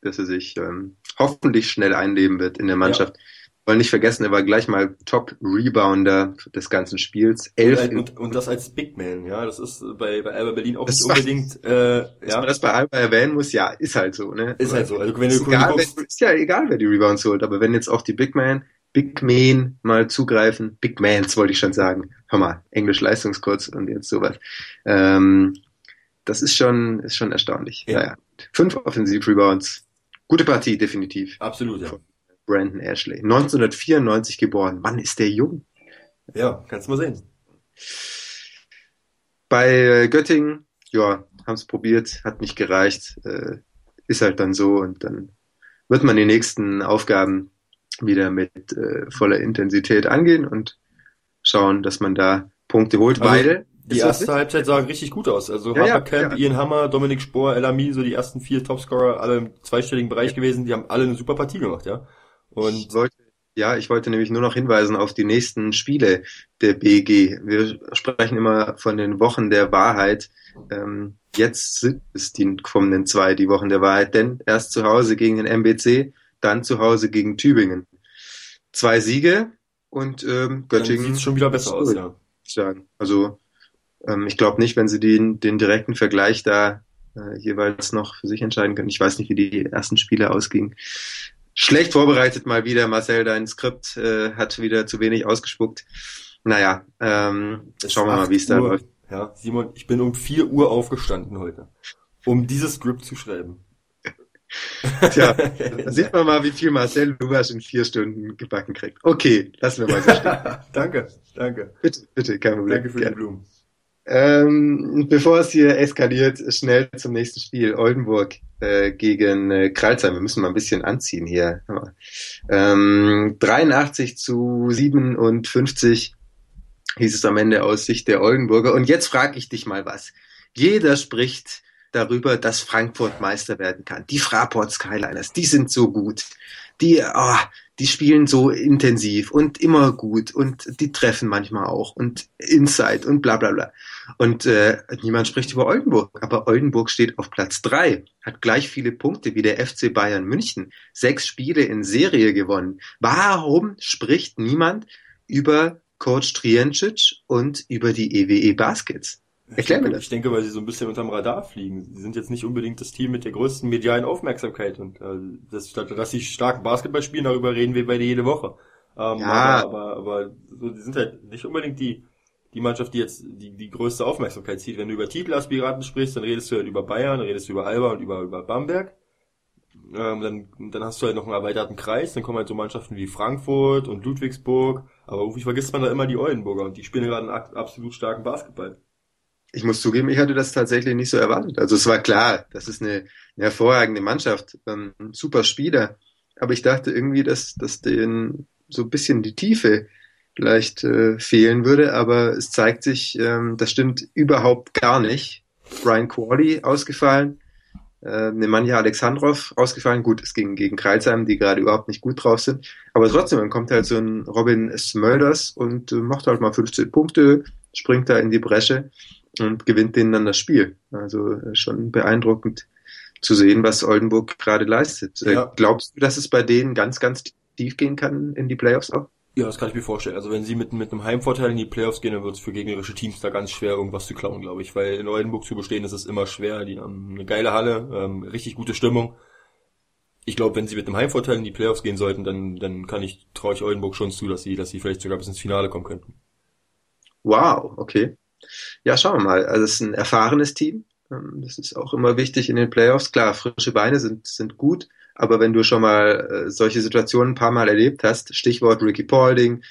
dass er sich ähm, hoffentlich schnell einleben wird in der Mannschaft. Ja. Wollen nicht vergessen, er war gleich mal Top-Rebounder des ganzen Spiels. Elf und, und, und, das als Big Man, ja. Das ist bei, bei Alba Berlin auch das nicht unbedingt, äh, ja. Dass man das bei Alba erwähnen muss, ja, ist halt so, ne? Ist halt so. Also wenn du, ist, egal, guckst, wenn, ist ja egal, wer die Rebounds holt, aber wenn jetzt auch die Big Man, Big Men mal zugreifen, Big Mans wollte ich schon sagen. Hör mal, Englisch Leistungskurs und jetzt sowas. Ähm, das ist schon, ist schon erstaunlich. Ja. Naja. Fünf Offensiv-Rebounds. Gute Partie, definitiv. Absolut, ja. Brandon Ashley. 1994 geboren. Wann ist der jung? Ja, kannst du mal sehen. Bei Göttingen, ja, haben es probiert, hat nicht gereicht. Äh, ist halt dann so und dann wird man die nächsten Aufgaben wieder mit äh, voller Intensität angehen und schauen, dass man da Punkte holt, also, weil die erste Halbzeit sah richtig gut aus. Also ja, Haberkamp, ja, ja. Ian Hammer, Dominik Spohr, Elami, so die ersten vier Topscorer, alle im zweistelligen Bereich gewesen, die haben alle eine super Partie gemacht, ja. Und ich wollte, ja, ich wollte nämlich nur noch hinweisen auf die nächsten Spiele der BG. Wir sprechen immer von den Wochen der Wahrheit. Ähm, jetzt sind es die kommenden zwei, die Wochen der Wahrheit, denn erst zu Hause gegen den MBC, dann zu Hause gegen Tübingen. Zwei Siege und ähm, Göttingen. Sieht schon wieder besser aus, ja. Sagen. Also ähm, ich glaube nicht, wenn sie den, den direkten Vergleich da äh, jeweils noch für sich entscheiden können. Ich weiß nicht, wie die ersten Spiele ausgingen. Schlecht vorbereitet mal wieder. Marcel, dein Skript äh, hat wieder zu wenig ausgespuckt. Naja, ähm, schauen wir mal, wie es da läuft. Ja, Simon, ich bin um 4 Uhr aufgestanden heute, um dieses Skript zu schreiben. Tja, da sieht man mal, wie viel Marcel Lugas in vier Stunden gebacken kriegt. Okay, lassen wir mal so stehen. danke, danke. Bitte, bitte, kein Problem. Danke für die Blumen. Ähm, bevor es hier eskaliert, schnell zum nächsten Spiel. Oldenburg äh, gegen äh, Kralsheim. Wir müssen mal ein bisschen anziehen hier. Ähm, 83 zu 57 hieß es am Ende aus Sicht der Oldenburger. Und jetzt frage ich dich mal was. Jeder spricht darüber, dass Frankfurt Meister werden kann. Die Fraport Skyliners, die sind so gut. Die, oh, die spielen so intensiv und immer gut und die treffen manchmal auch und Inside und bla bla bla. Und äh, niemand spricht über Oldenburg, aber Oldenburg steht auf Platz drei, hat gleich viele Punkte wie der FC Bayern München, sechs Spiele in Serie gewonnen. Warum spricht niemand über Coach Triencic und über die EWE e Baskets? Erklär mir das. Ich denke, weil sie so ein bisschen unterm Radar fliegen. Sie sind jetzt nicht unbedingt das Team mit der größten medialen Aufmerksamkeit. Und äh, das, dass sie stark Basketball spielen, darüber reden wir beide jede Woche. Ähm, ja. Aber, aber, aber so, die sind halt nicht unbedingt die, die Mannschaft, die jetzt die, die größte Aufmerksamkeit zieht. Wenn du über Titelaspiraten sprichst, dann redest du halt über Bayern, redest du über Alba und über, über Bamberg. Ähm, dann, dann hast du halt noch einen erweiterten Kreis, dann kommen halt so Mannschaften wie Frankfurt und Ludwigsburg, aber irgendwie vergisst man da immer die Oldenburger und die spielen gerade einen absolut starken Basketball ich muss zugeben, ich hatte das tatsächlich nicht so erwartet. Also es war klar, das ist eine, eine hervorragende Mannschaft, ein super Spieler. Aber ich dachte irgendwie, dass, dass denen so ein bisschen die Tiefe vielleicht äh, fehlen würde. Aber es zeigt sich, ähm, das stimmt überhaupt gar nicht. Brian Qualley ausgefallen, äh, Nemanja Alexandrov ausgefallen. Gut, es ging gegen Kreuzheim, die gerade überhaupt nicht gut drauf sind. Aber trotzdem, dann kommt halt so ein Robin Smulders und äh, macht halt mal 15 Punkte, springt da in die Bresche und gewinnt denen dann das Spiel. Also äh, schon beeindruckend zu sehen, was Oldenburg gerade leistet. Äh, ja. Glaubst du, dass es bei denen ganz, ganz tief gehen kann in die Playoffs auch? Ja, das kann ich mir vorstellen. Also wenn sie mit, mit einem Heimvorteil in die Playoffs gehen, dann wird es für gegnerische Teams da ganz schwer, irgendwas zu klauen, glaube ich. Weil in Oldenburg zu bestehen, ist es immer schwer. Die haben eine geile Halle, ähm, richtig gute Stimmung. Ich glaube, wenn sie mit einem Heimvorteil in die Playoffs gehen sollten, dann, dann kann ich, traue ich Oldenburg schon zu, dass sie, dass sie vielleicht sogar bis ins Finale kommen könnten. Wow, okay. Ja, schauen wir mal. Also es ist ein erfahrenes Team. Ähm, das ist auch immer wichtig in den Playoffs. Klar, frische Beine sind, sind gut, aber wenn du schon mal äh, solche Situationen ein paar Mal erlebt hast, Stichwort Ricky Paulding,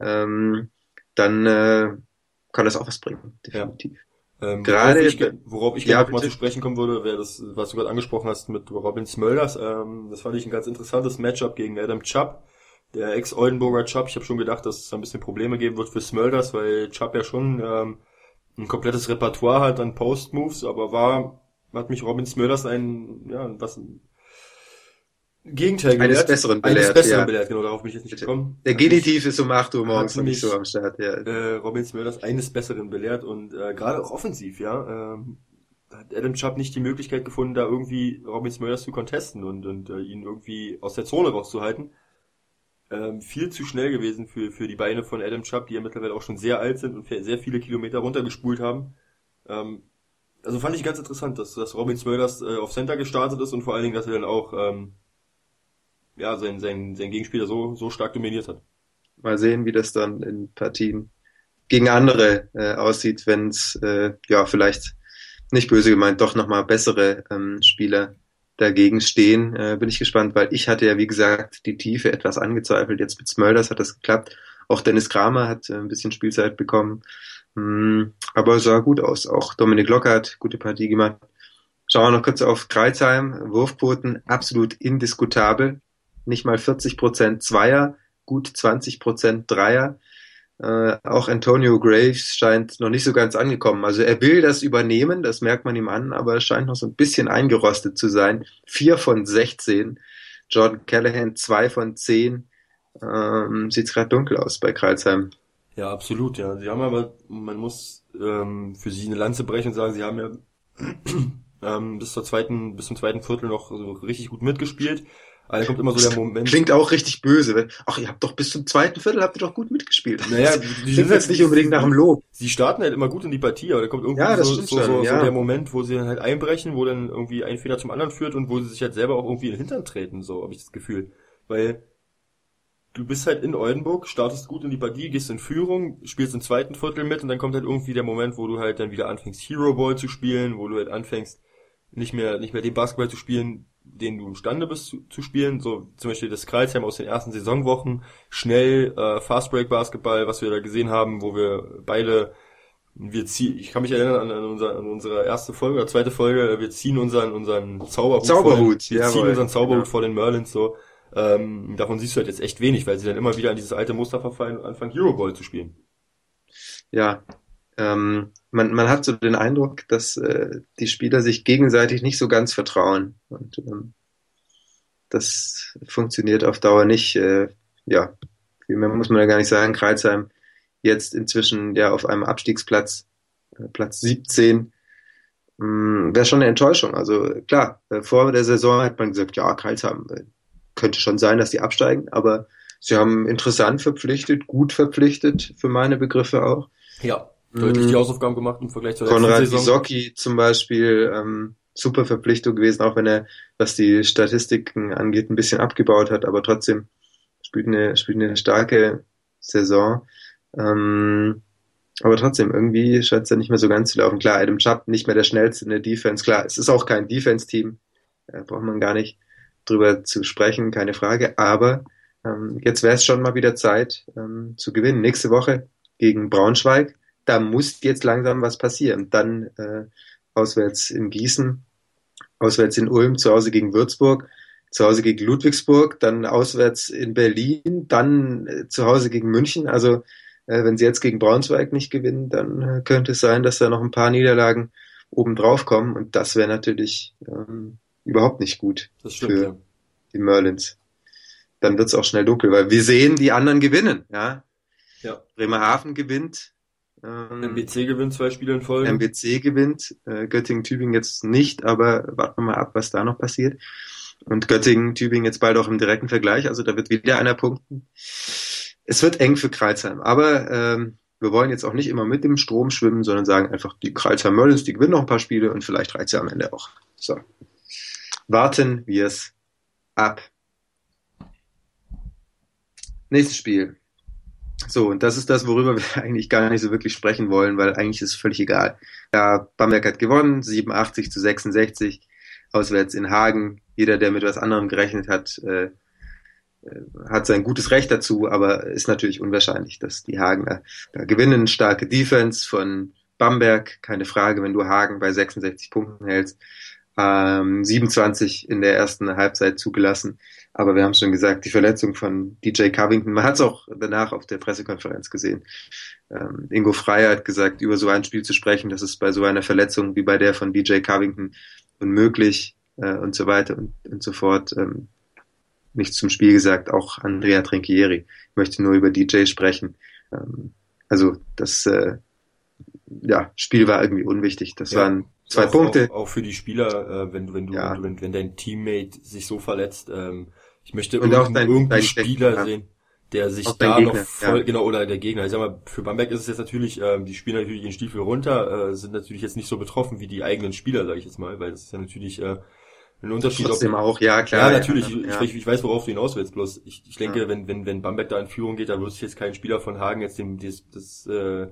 ähm, dann äh, kann das auch was bringen, definitiv. Ja. Ähm, gerade worauf ich, worauf ich ja, gerne mal zu sprechen kommen würde, wäre das, was du gerade angesprochen hast mit Robin Smölders. Ähm, das fand ich ein ganz interessantes Matchup gegen Adam Chubb der Ex-Oldenburger Chubb. Ich habe schon gedacht, dass es ein bisschen Probleme geben wird für Smölders, weil Chubb ja schon ähm, ein komplettes Repertoire hat an Post-Moves, aber war, hat mich Robin Smölders ein, ja, was, Gegenteil gelehrt. Eines Besseren belehrt. Eines Besseren ja. belehrt, genau, darauf bin ich jetzt nicht gekommen. Der Genitiv ist um 8 Uhr morgens nicht so am Start, ja. Äh, Robin Smölders eines Besseren belehrt und äh, gerade auch offensiv, ja, ähm, hat Adam Chubb nicht die Möglichkeit gefunden, da irgendwie Robin Smölders zu contesten und, und äh, ihn irgendwie aus der Zone rauszuhalten ähm, viel zu schnell gewesen für, für die Beine von Adam Chubb, die ja mittlerweile auch schon sehr alt sind und sehr viele Kilometer runtergespult haben. Ähm, also fand ich ganz interessant, dass, dass Robin Smulders äh, auf Center gestartet ist und vor allen Dingen, dass er dann auch ähm, ja, sein, sein, sein Gegenspieler so, so stark dominiert hat. Mal sehen, wie das dann in Partien gegen andere äh, aussieht, wenn es äh, ja vielleicht nicht böse gemeint doch nochmal bessere ähm, Spieler dagegen stehen. Äh, bin ich gespannt, weil ich hatte ja, wie gesagt, die Tiefe etwas angezweifelt. Jetzt mit Smulders hat das geklappt. Auch Dennis Kramer hat äh, ein bisschen Spielzeit bekommen. Mm, aber sah gut aus. Auch Dominik Locker hat gute Partie gemacht. Schauen wir noch kurz auf Kreuzheim. Wurfquoten absolut indiskutabel. Nicht mal 40 Prozent Zweier, gut 20 Prozent Dreier. Äh, auch Antonio Graves scheint noch nicht so ganz angekommen. Also er will das übernehmen, das merkt man ihm an, aber er scheint noch so ein bisschen eingerostet zu sein. Vier von 16. Jordan Callahan zwei von zehn. Ähm, Sieht gerade dunkel aus bei Kreuzheim. Ja, absolut, ja. Sie haben aber, man muss ähm, für sie eine Lanze brechen und sagen, sie haben ja ähm, bis zur zweiten, bis zum zweiten Viertel noch so richtig gut mitgespielt. Weil da kommt immer so der Moment. Klingt auch richtig böse. Ach, ihr habt doch bis zum zweiten Viertel habt ihr doch gut mitgespielt. Naja, die sind jetzt nicht unbedingt nach dem Lob. Sie starten halt immer gut in die Partie, aber da kommt irgendwie ja, so, so, so, ja. so, der Moment, wo sie dann halt einbrechen, wo dann irgendwie ein Fehler zum anderen führt und wo sie sich halt selber auch irgendwie in den Hintern treten, so habe ich das Gefühl. Weil du bist halt in Oldenburg, startest gut in die Partie, gehst in Führung, spielst im zweiten Viertel mit und dann kommt halt irgendwie der Moment, wo du halt dann wieder anfängst Hero Ball zu spielen, wo du halt anfängst nicht mehr nicht mehr den Basketball zu spielen, den du imstande bist zu, zu spielen, so zum Beispiel das Kreisheim aus den ersten Saisonwochen, schnell äh, Fast Break Basketball, was wir da gesehen haben, wo wir beide wir ziehen, ich kann mich erinnern an, an, unser, an unsere erste Folge oder zweite Folge, wir ziehen unseren unseren Zauberhut, Zauberhut vor den, wir jawohl, ziehen unseren Zauberhut ja. vor den Merlins so. Ähm, davon siehst du halt jetzt echt wenig, weil sie dann immer wieder an dieses alte Muster verfallen und anfangen Hero Ball zu spielen. Ja, ähm, man, man hat so den Eindruck, dass äh, die Spieler sich gegenseitig nicht so ganz vertrauen. Und ähm, das funktioniert auf Dauer nicht. Äh, ja, viel mehr muss man ja gar nicht sagen. Kreuzheim jetzt inzwischen ja auf einem Abstiegsplatz, äh, Platz 17, hm, wäre schon eine Enttäuschung. Also klar, äh, vor der Saison hat man gesagt, ja, Kreuzheim äh, könnte schon sein, dass die absteigen, aber sie haben interessant verpflichtet, gut verpflichtet, für meine Begriffe auch. Ja deutlich die mhm. Hausaufgaben gemacht im Vergleich zur Konrad letzten Saison. Konrad Isocki zum Beispiel, ähm, super Verpflichtung gewesen, auch wenn er, was die Statistiken angeht, ein bisschen abgebaut hat, aber trotzdem spielt eine, spielt eine starke Saison. Ähm, aber trotzdem, irgendwie scheint es ja nicht mehr so ganz zu laufen. Klar, Adam Chubb nicht mehr der schnellste in der Defense. Klar, es ist auch kein Defense-Team. Da braucht man gar nicht drüber zu sprechen, keine Frage. Aber ähm, jetzt wäre es schon mal wieder Zeit ähm, zu gewinnen. Nächste Woche gegen Braunschweig da muss jetzt langsam was passieren. Dann äh, auswärts in Gießen, auswärts in Ulm, zu Hause gegen Würzburg, zu Hause gegen Ludwigsburg, dann auswärts in Berlin, dann äh, zu Hause gegen München. Also äh, wenn sie jetzt gegen Braunschweig nicht gewinnen, dann äh, könnte es sein, dass da noch ein paar Niederlagen obendrauf kommen und das wäre natürlich ähm, überhaupt nicht gut stimmt, für ja. die Merlins. Dann wird es auch schnell dunkel, weil wir sehen, die anderen gewinnen. Ja, ja. Bremerhaven gewinnt, ähm, MBC gewinnt zwei Spiele in Folge. MBC gewinnt, äh, Göttingen-Tübingen jetzt nicht, aber warten wir mal ab, was da noch passiert. Und Göttingen-Tübingen jetzt bald auch im direkten Vergleich, also da wird wieder einer punkten. Es wird eng für Kreuzheim, aber ähm, wir wollen jetzt auch nicht immer mit dem Strom schwimmen, sondern sagen einfach, die Kreuzheim Merlins, die gewinnen noch ein paar Spiele und vielleicht reizt ja am Ende auch. So. Warten wir es ab. Nächstes Spiel. So, und das ist das, worüber wir eigentlich gar nicht so wirklich sprechen wollen, weil eigentlich ist es völlig egal. Ja, Bamberg hat gewonnen, 87 zu 66, auswärts in Hagen. Jeder, der mit was anderem gerechnet hat, äh, äh, hat sein gutes Recht dazu, aber ist natürlich unwahrscheinlich, dass die Hagener da gewinnen. Starke Defense von Bamberg, keine Frage, wenn du Hagen bei 66 Punkten hältst. Ähm, 27 in der ersten Halbzeit zugelassen. Aber wir haben schon gesagt, die Verletzung von DJ Covington, man hat es auch danach auf der Pressekonferenz gesehen. Ähm, Ingo Freier hat gesagt, über so ein Spiel zu sprechen, das ist bei so einer Verletzung wie bei der von DJ Covington unmöglich äh, und so weiter und, und so fort. Ähm, nichts zum Spiel gesagt, auch Andrea Trinchieri. Ich möchte nur über DJ sprechen. Ähm, also das äh, ja, Spiel war irgendwie unwichtig. Das ja. waren Zwei auch, Punkte. Auch, auch, für die Spieler, äh, wenn du, wenn du, ja. wenn, wenn dein Teammate sich so verletzt, ähm, ich möchte und irgendeinen, dein, irgendeinen Spieler Gegner. sehen, der sich da Gegner, noch voll, ja. genau, oder der Gegner. Ich sag mal, für Bamberg ist es jetzt natürlich, ähm, die spielen natürlich den Stiefel runter, äh, sind natürlich jetzt nicht so betroffen wie die eigenen Spieler, sage ich jetzt mal, weil das ist ja natürlich äh, ein Unterschied. Trotzdem ob, auch, ja, klar. Ja, natürlich, ja, ich, ich, ich, weiß, worauf du hinaus willst, bloß ich, ich denke, ja. wenn, wenn, wenn Bamberg da in Führung geht, da wird sich jetzt kein Spieler von Hagen jetzt dem, das, das äh,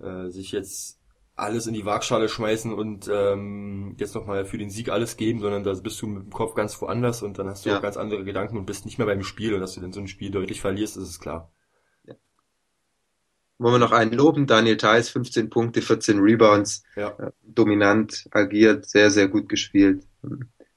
äh, sich jetzt alles in die Waagschale schmeißen und ähm, jetzt nochmal für den Sieg alles geben, sondern da bist du mit dem Kopf ganz woanders und dann hast du ja. auch ganz andere Gedanken und bist nicht mehr beim Spiel und dass du dann so ein Spiel deutlich verlierst, ist es klar. Ja. Wollen wir noch einen loben? Daniel Theiss, 15 Punkte, 14 Rebounds, ja. äh, dominant agiert, sehr, sehr gut gespielt.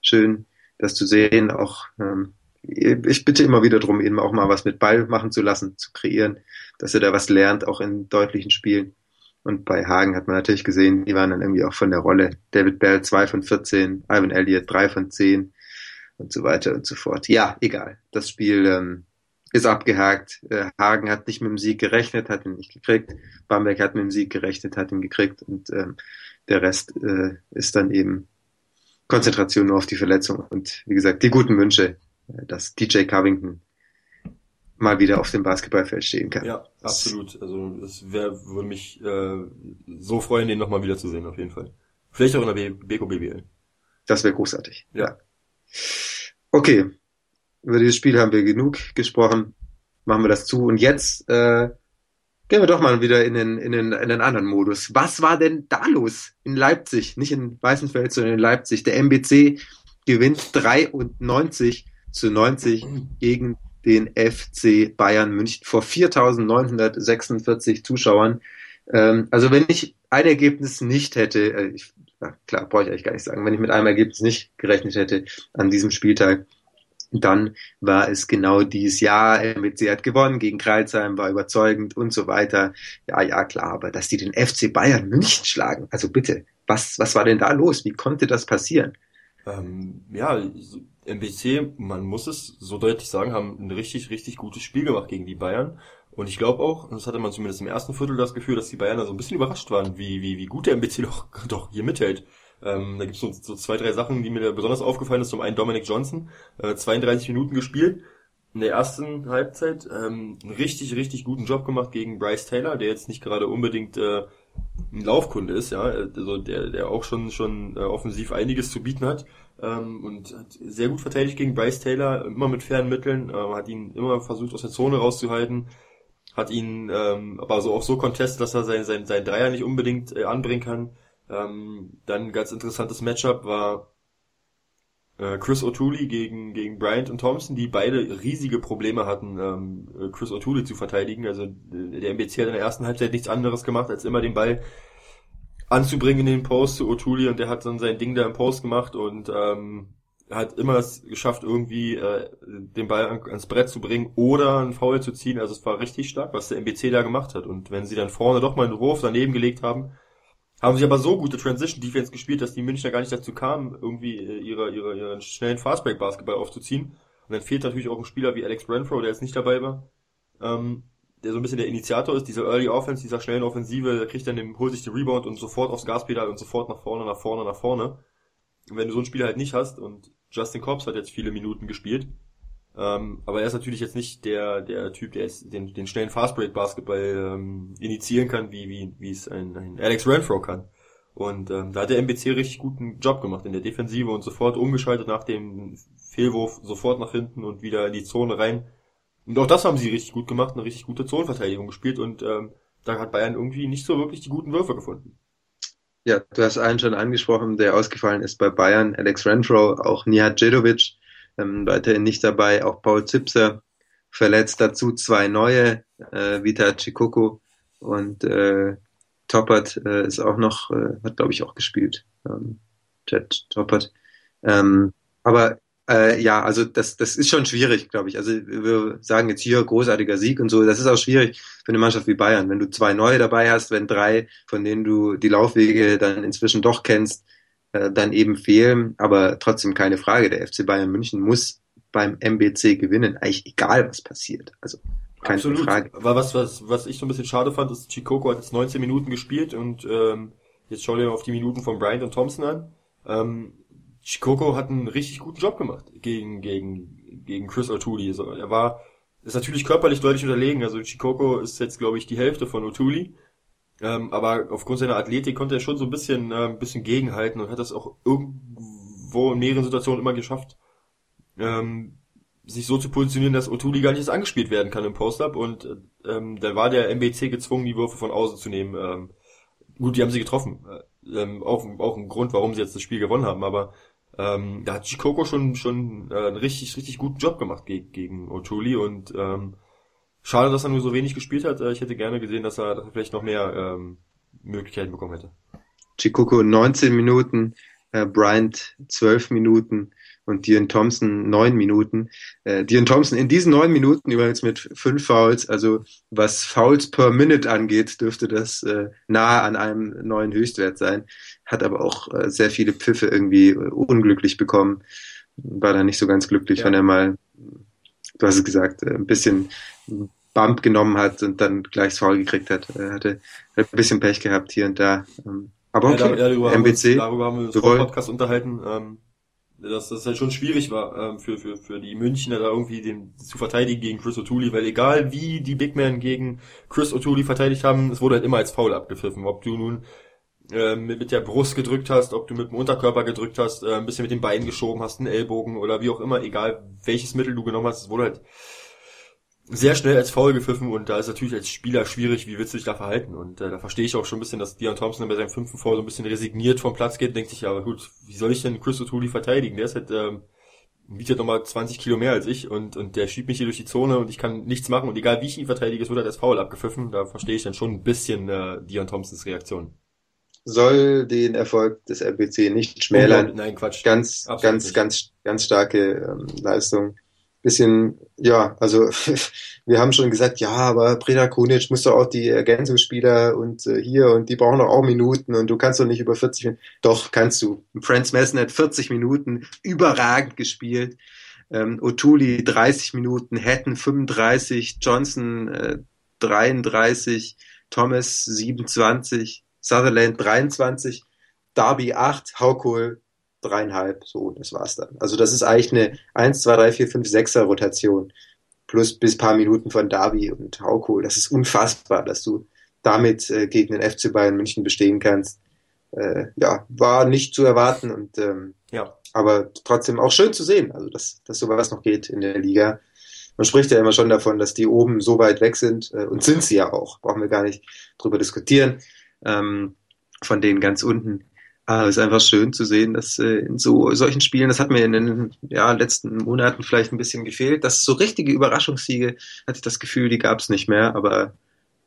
Schön, das zu sehen. Auch ähm, ich bitte immer wieder darum, eben auch mal was mit Ball machen zu lassen, zu kreieren, dass er da was lernt, auch in deutlichen Spielen. Und bei Hagen hat man natürlich gesehen, die waren dann irgendwie auch von der Rolle. David Bell 2 von 14, Ivan Elliott 3 von 10 und so weiter und so fort. Ja, egal. Das Spiel ähm, ist abgehakt. Äh, Hagen hat nicht mit dem Sieg gerechnet, hat ihn nicht gekriegt. Bamberg hat mit dem Sieg gerechnet, hat ihn gekriegt. Und ähm, der Rest äh, ist dann eben Konzentration nur auf die Verletzung. Und wie gesagt, die guten Wünsche äh, dass DJ Covington mal wieder auf dem Basketballfeld stehen kann. Ja, absolut. Also es wär, würde mich äh, so freuen, den nochmal wieder zu sehen, auf jeden Fall. Vielleicht auch in der Beko BBL. Das wäre großartig. Ja. ja. Okay. Über dieses Spiel haben wir genug gesprochen. Machen wir das zu. Und jetzt äh, gehen wir doch mal wieder in den, in, den, in den anderen Modus. Was war denn da los in Leipzig? Nicht in Weißenfeld, sondern in Leipzig. Der MBC gewinnt 93 zu 90 gegen den FC Bayern München vor 4.946 Zuschauern. Ähm, also wenn ich ein Ergebnis nicht hätte, äh, ich, klar, brauche ich eigentlich gar nicht sagen, wenn ich mit einem Ergebnis nicht gerechnet hätte an diesem Spieltag, dann war es genau dieses Jahr, MBC hat gewonnen gegen Kreilsheim, war überzeugend und so weiter. Ja, ja, klar, aber dass die den FC Bayern München schlagen, also bitte, was, was war denn da los? Wie konnte das passieren? Ähm, ja, MBC, man muss es so deutlich sagen, haben ein richtig, richtig gutes Spiel gemacht gegen die Bayern. Und ich glaube auch, das hatte man zumindest im ersten Viertel das Gefühl, dass die Bayern da so ein bisschen überrascht waren, wie, wie, wie gut der MBC doch, doch hier mithält. Ähm, da gibt es so, so zwei, drei Sachen, die mir besonders aufgefallen ist. Zum einen Dominic Johnson, äh, 32 Minuten gespielt in der ersten Halbzeit. Ähm, einen richtig, richtig guten Job gemacht gegen Bryce Taylor, der jetzt nicht gerade unbedingt äh, ein Laufkunde ist, ja, also der, der auch schon schon äh, offensiv einiges zu bieten hat ähm, und hat sehr gut verteidigt gegen Bryce Taylor, immer mit fairen Mitteln, äh, hat ihn immer versucht aus der Zone rauszuhalten, hat ihn ähm, aber so auch so contestet, dass er sein, sein, sein Dreier nicht unbedingt äh, anbringen kann. Ähm, dann ganz interessantes Matchup war äh, Chris O'Toole gegen, gegen Bryant und Thompson, die beide riesige Probleme hatten, ähm, äh, Chris O'Toole zu verteidigen. Also äh, der MBC hat in der ersten Halbzeit nichts anderes gemacht, als immer den Ball anzubringen in den Post zu O'Toole und der hat dann sein Ding da im Post gemacht und ähm, hat immer es geschafft, irgendwie äh, den Ball an, ans Brett zu bringen oder einen Foul zu ziehen. Also es war richtig stark, was der MBC da gemacht hat. Und wenn sie dann vorne doch mal einen Wurf daneben gelegt haben, haben sich aber so gute Transition Defense gespielt, dass die Münchner gar nicht dazu kamen, irgendwie äh, ihre, ihre, ihren schnellen Fastbreak Basketball aufzuziehen. Und dann fehlt natürlich auch ein Spieler wie Alex Renfro, der jetzt nicht dabei war, ähm, der so ein bisschen der Initiator ist, dieser Early Offense, dieser schnellen Offensive, der kriegt dann den, holt sich den Rebound und sofort aufs Gaspedal und sofort nach vorne, nach vorne, nach vorne. Und wenn du so einen Spieler halt nicht hast und Justin Cobbs hat jetzt viele Minuten gespielt, ähm, aber er ist natürlich jetzt nicht der, der Typ, der jetzt den, den schnellen Fastbreak Basketball ähm, initiieren kann, wie, wie, wie es ein, ein Alex Renfro kann. Und ähm, da hat der MBC richtig guten Job gemacht in der Defensive und sofort umgeschaltet nach dem Fehlwurf, sofort nach hinten und wieder in die Zone rein. Und auch das haben sie richtig gut gemacht, eine richtig gute Zonenverteidigung gespielt und ähm, da hat Bayern irgendwie nicht so wirklich die guten Würfe gefunden. Ja, du hast einen schon angesprochen, der ausgefallen ist bei Bayern, Alex Renfro, auch Nihat Djedovic ähm, weiterhin nicht dabei, auch Paul Zipser verletzt, dazu zwei neue, äh, Vita Chikoko und äh, Toppert äh, ist auch noch, äh, hat glaube ich auch gespielt, ähm, Jet Toppert. Ähm, aber äh, ja, also das, das ist schon schwierig, glaube ich. Also wir sagen jetzt hier großartiger Sieg und so. Das ist auch schwierig für eine Mannschaft wie Bayern, wenn du zwei neue dabei hast, wenn drei, von denen du die Laufwege dann inzwischen doch kennst, äh, dann eben fehlen. Aber trotzdem keine Frage. Der FC Bayern München muss beim MBC gewinnen, eigentlich egal was passiert. Also keine Absolut. Frage. Aber was, was, was ich so ein bisschen schade fand, ist, Chikoko hat jetzt 19 Minuten gespielt und ähm, jetzt schau dir auf die Minuten von Bryant und Thompson an. Ähm, Chikoko hat einen richtig guten Job gemacht gegen, gegen, gegen Chris O'Toole. Also er war, ist natürlich körperlich deutlich unterlegen. Also Chikoko ist jetzt, glaube ich, die Hälfte von O'Toole. Ähm, aber aufgrund seiner Athletik konnte er schon so ein bisschen, äh, ein bisschen gegenhalten und hat das auch irgendwo in mehreren Situationen immer geschafft, ähm, sich so zu positionieren, dass Otuli gar nicht angespielt werden kann im Post-Up und ähm, da war der MBC gezwungen, die Würfe von außen zu nehmen. Ähm, gut, die haben sie getroffen. Äh, ähm, auch, auch ein Grund, warum sie jetzt das Spiel gewonnen haben, aber ähm, da hat Chikoko schon schon äh, einen richtig, richtig guten Job gemacht gegen, gegen Otuli und ähm, Schade, dass er nur so wenig gespielt hat. Äh, ich hätte gerne gesehen, dass er, dass er vielleicht noch mehr ähm, Möglichkeiten bekommen hätte. Chikuko 19 Minuten, äh, Bryant 12 Minuten und Dion Thompson 9 Minuten. Äh, Dion Thompson in diesen 9 Minuten übrigens mit 5 Fouls, also was Fouls per Minute angeht, dürfte das äh, nahe an einem neuen Höchstwert sein. Hat aber auch äh, sehr viele Pfiffe irgendwie äh, unglücklich bekommen. War da nicht so ganz glücklich, ja. wenn er mal, du hast es gesagt, äh, ein bisschen Bump genommen hat und dann gleich das Foul gekriegt hat. Er hatte ein bisschen Pech gehabt hier und da. Ähm, aber okay, ja, darüber MBC. Haben wir, darüber haben wir uns vor Podcast unterhalten. Ähm, dass das halt schon schwierig war ähm, für, für, für die Münchner da irgendwie den zu verteidigen gegen Chris O'Toole, weil egal wie die Big Men gegen Chris O'Toole verteidigt haben, es wurde halt immer als Foul abgepfiffen. Ob du nun äh, mit, mit der Brust gedrückt hast, ob du mit dem Unterkörper gedrückt hast, äh, ein bisschen mit den Beinen geschoben hast, einen Ellbogen oder wie auch immer, egal welches Mittel du genommen hast, es wurde halt sehr schnell als faul gepfiffen und da ist natürlich als Spieler schwierig, wie willst du dich da verhalten? Und äh, da verstehe ich auch schon ein bisschen, dass Dion Thompson bei seinem fünften Foul so ein bisschen resigniert vom Platz geht, denkt sich, ja, aber gut, wie soll ich denn Chris O'Toole verteidigen? Der ist halt, ähm, halt nochmal 20 Kilo mehr als ich und, und der schiebt mich hier durch die Zone und ich kann nichts machen und egal wie ich ihn verteidige, es wird halt als Foul abgepfiffen. Da verstehe ich dann schon ein bisschen äh, Dion Thompsons Reaktion. Soll den Erfolg des RBC nicht schmälern. Nein, Quatsch. Ganz, Absolut ganz, nicht. ganz, ganz starke ähm, Leistung bisschen, ja, also wir haben schon gesagt, ja, aber Preda Kunic muss doch auch die Ergänzungsspieler und äh, hier und die brauchen doch auch Minuten und du kannst doch nicht über 40 Minuten. Doch, kannst du. Franz Messen hat 40 Minuten überragend gespielt. Ähm, O'Toole 30 Minuten, Hatton 35, Johnson äh, 33, Thomas 27, Sutherland 23, Darby 8, Haukohl dreieinhalb, so, das war's dann. Also das ist eigentlich eine 1, 2, 3, 4, 5, 6er Rotation plus bis paar Minuten von Darby und Hauko. Das ist unfassbar, dass du damit äh, gegen den FC Bayern München bestehen kannst. Äh, ja, war nicht zu erwarten und ähm, ja. aber trotzdem auch schön zu sehen, also dass, dass sowas noch geht in der Liga. Man spricht ja immer schon davon, dass die oben so weit weg sind äh, und sind sie ja auch. Brauchen wir gar nicht drüber diskutieren. Ähm, von denen ganz unten. Ah, es ist einfach schön zu sehen, dass äh, in so solchen Spielen, das hat mir in den ja, letzten Monaten vielleicht ein bisschen gefehlt, dass so richtige Überraschungssiege, hatte ich das Gefühl, die gab es nicht mehr, aber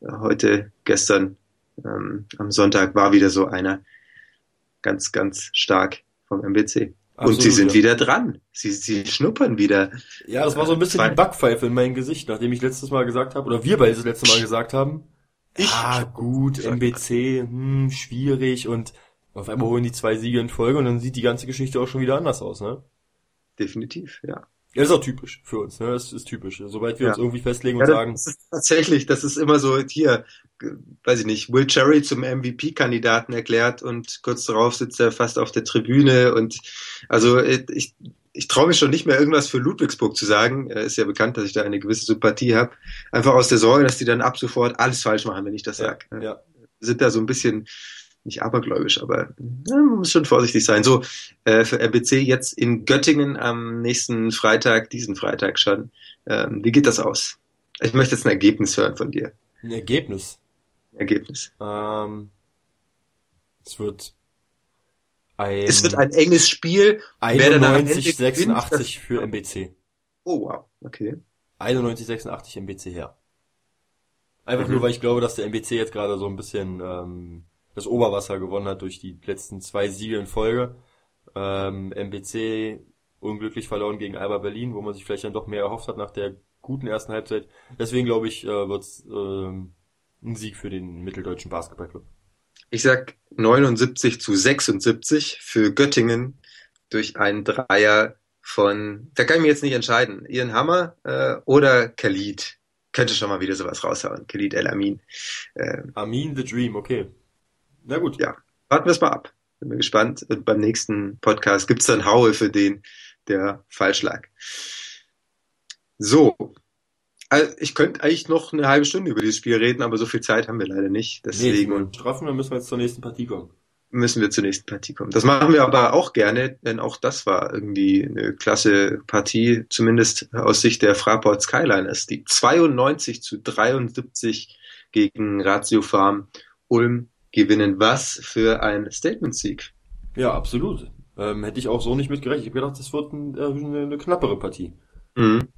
äh, heute, gestern, ähm, am Sonntag war wieder so einer ganz, ganz stark vom MBC. Absolut, und sie sind ja. wieder dran. Sie, sie schnuppern wieder. Ja, das war so ein bisschen die Backpfeife in mein Gesicht, nachdem ich letztes Mal gesagt habe, oder wir beide das letzte Mal gesagt haben, ich ah, gut, MBC, hm, schwierig und auf einmal holen die zwei Siege in Folge und dann sieht die ganze Geschichte auch schon wieder anders aus, ne? Definitiv, ja. Ja, ist auch typisch für uns, ne? Das ist typisch. Sobald wir ja. uns irgendwie festlegen und ja, sagen. Das ist tatsächlich, das ist immer so hier, weiß ich nicht, Will Cherry zum MVP-Kandidaten erklärt und kurz darauf sitzt er fast auf der Tribüne und also äh, ich, ich traue mich schon nicht mehr irgendwas für Ludwigsburg zu sagen. Ist ja bekannt, dass ich da eine gewisse Sympathie habe. Einfach aus der Sorge, dass die dann ab sofort alles falsch machen, wenn ich das ja, sage. Ne? Ja. Sind da so ein bisschen nicht abergläubisch, aber ja, man muss schon vorsichtig sein. So, äh, für RBC jetzt in Göttingen am nächsten Freitag, diesen Freitag schon. Ähm, wie geht das aus? Ich möchte jetzt ein Ergebnis hören von dir. Ein Ergebnis? Ergebnis. Ähm, es wird ein... Es wird ein enges Spiel. 91, 86 gewinnt, für MBC. Oh, wow. Okay. 91, 86 MBC her. Einfach mhm. nur, weil ich glaube, dass der MBC jetzt gerade so ein bisschen ähm, das Oberwasser gewonnen hat durch die letzten zwei Siege in Folge. Ähm, MBC unglücklich verloren gegen Alba Berlin, wo man sich vielleicht dann doch mehr erhofft hat nach der guten ersten Halbzeit. Deswegen glaube ich, äh, wird es ähm, ein Sieg für den mitteldeutschen Basketballclub. Ich sag 79 zu 76 für Göttingen durch einen Dreier von, da kann ich mir jetzt nicht entscheiden, Ian Hammer äh, oder Khalid. Könnte schon mal wieder sowas raushauen. Khalid El Amin. Äh, Amin the Dream, okay. Na gut. Ja, warten wir es mal ab. Bin gespannt. Und beim nächsten Podcast gibt es dann Haue für den, der falsch lag. So. Also ich könnte eigentlich noch eine halbe Stunde über dieses Spiel reden, aber so viel Zeit haben wir leider nicht. Deswegen. Nee, straffen, dann müssen wir jetzt zur nächsten Partie kommen. Müssen wir zur nächsten Partie kommen. Das machen wir aber auch gerne, denn auch das war irgendwie eine klasse Partie, zumindest aus Sicht der Fraport Skyliners, die 92 zu 73 gegen Ratio Farm Ulm gewinnen. Was für ein Statement-Sieg. Ja, absolut. Ähm, hätte ich auch so nicht mitgerechnet. Ich habe gedacht, das wird ein, äh, eine, eine, knappere Partie. Mhm.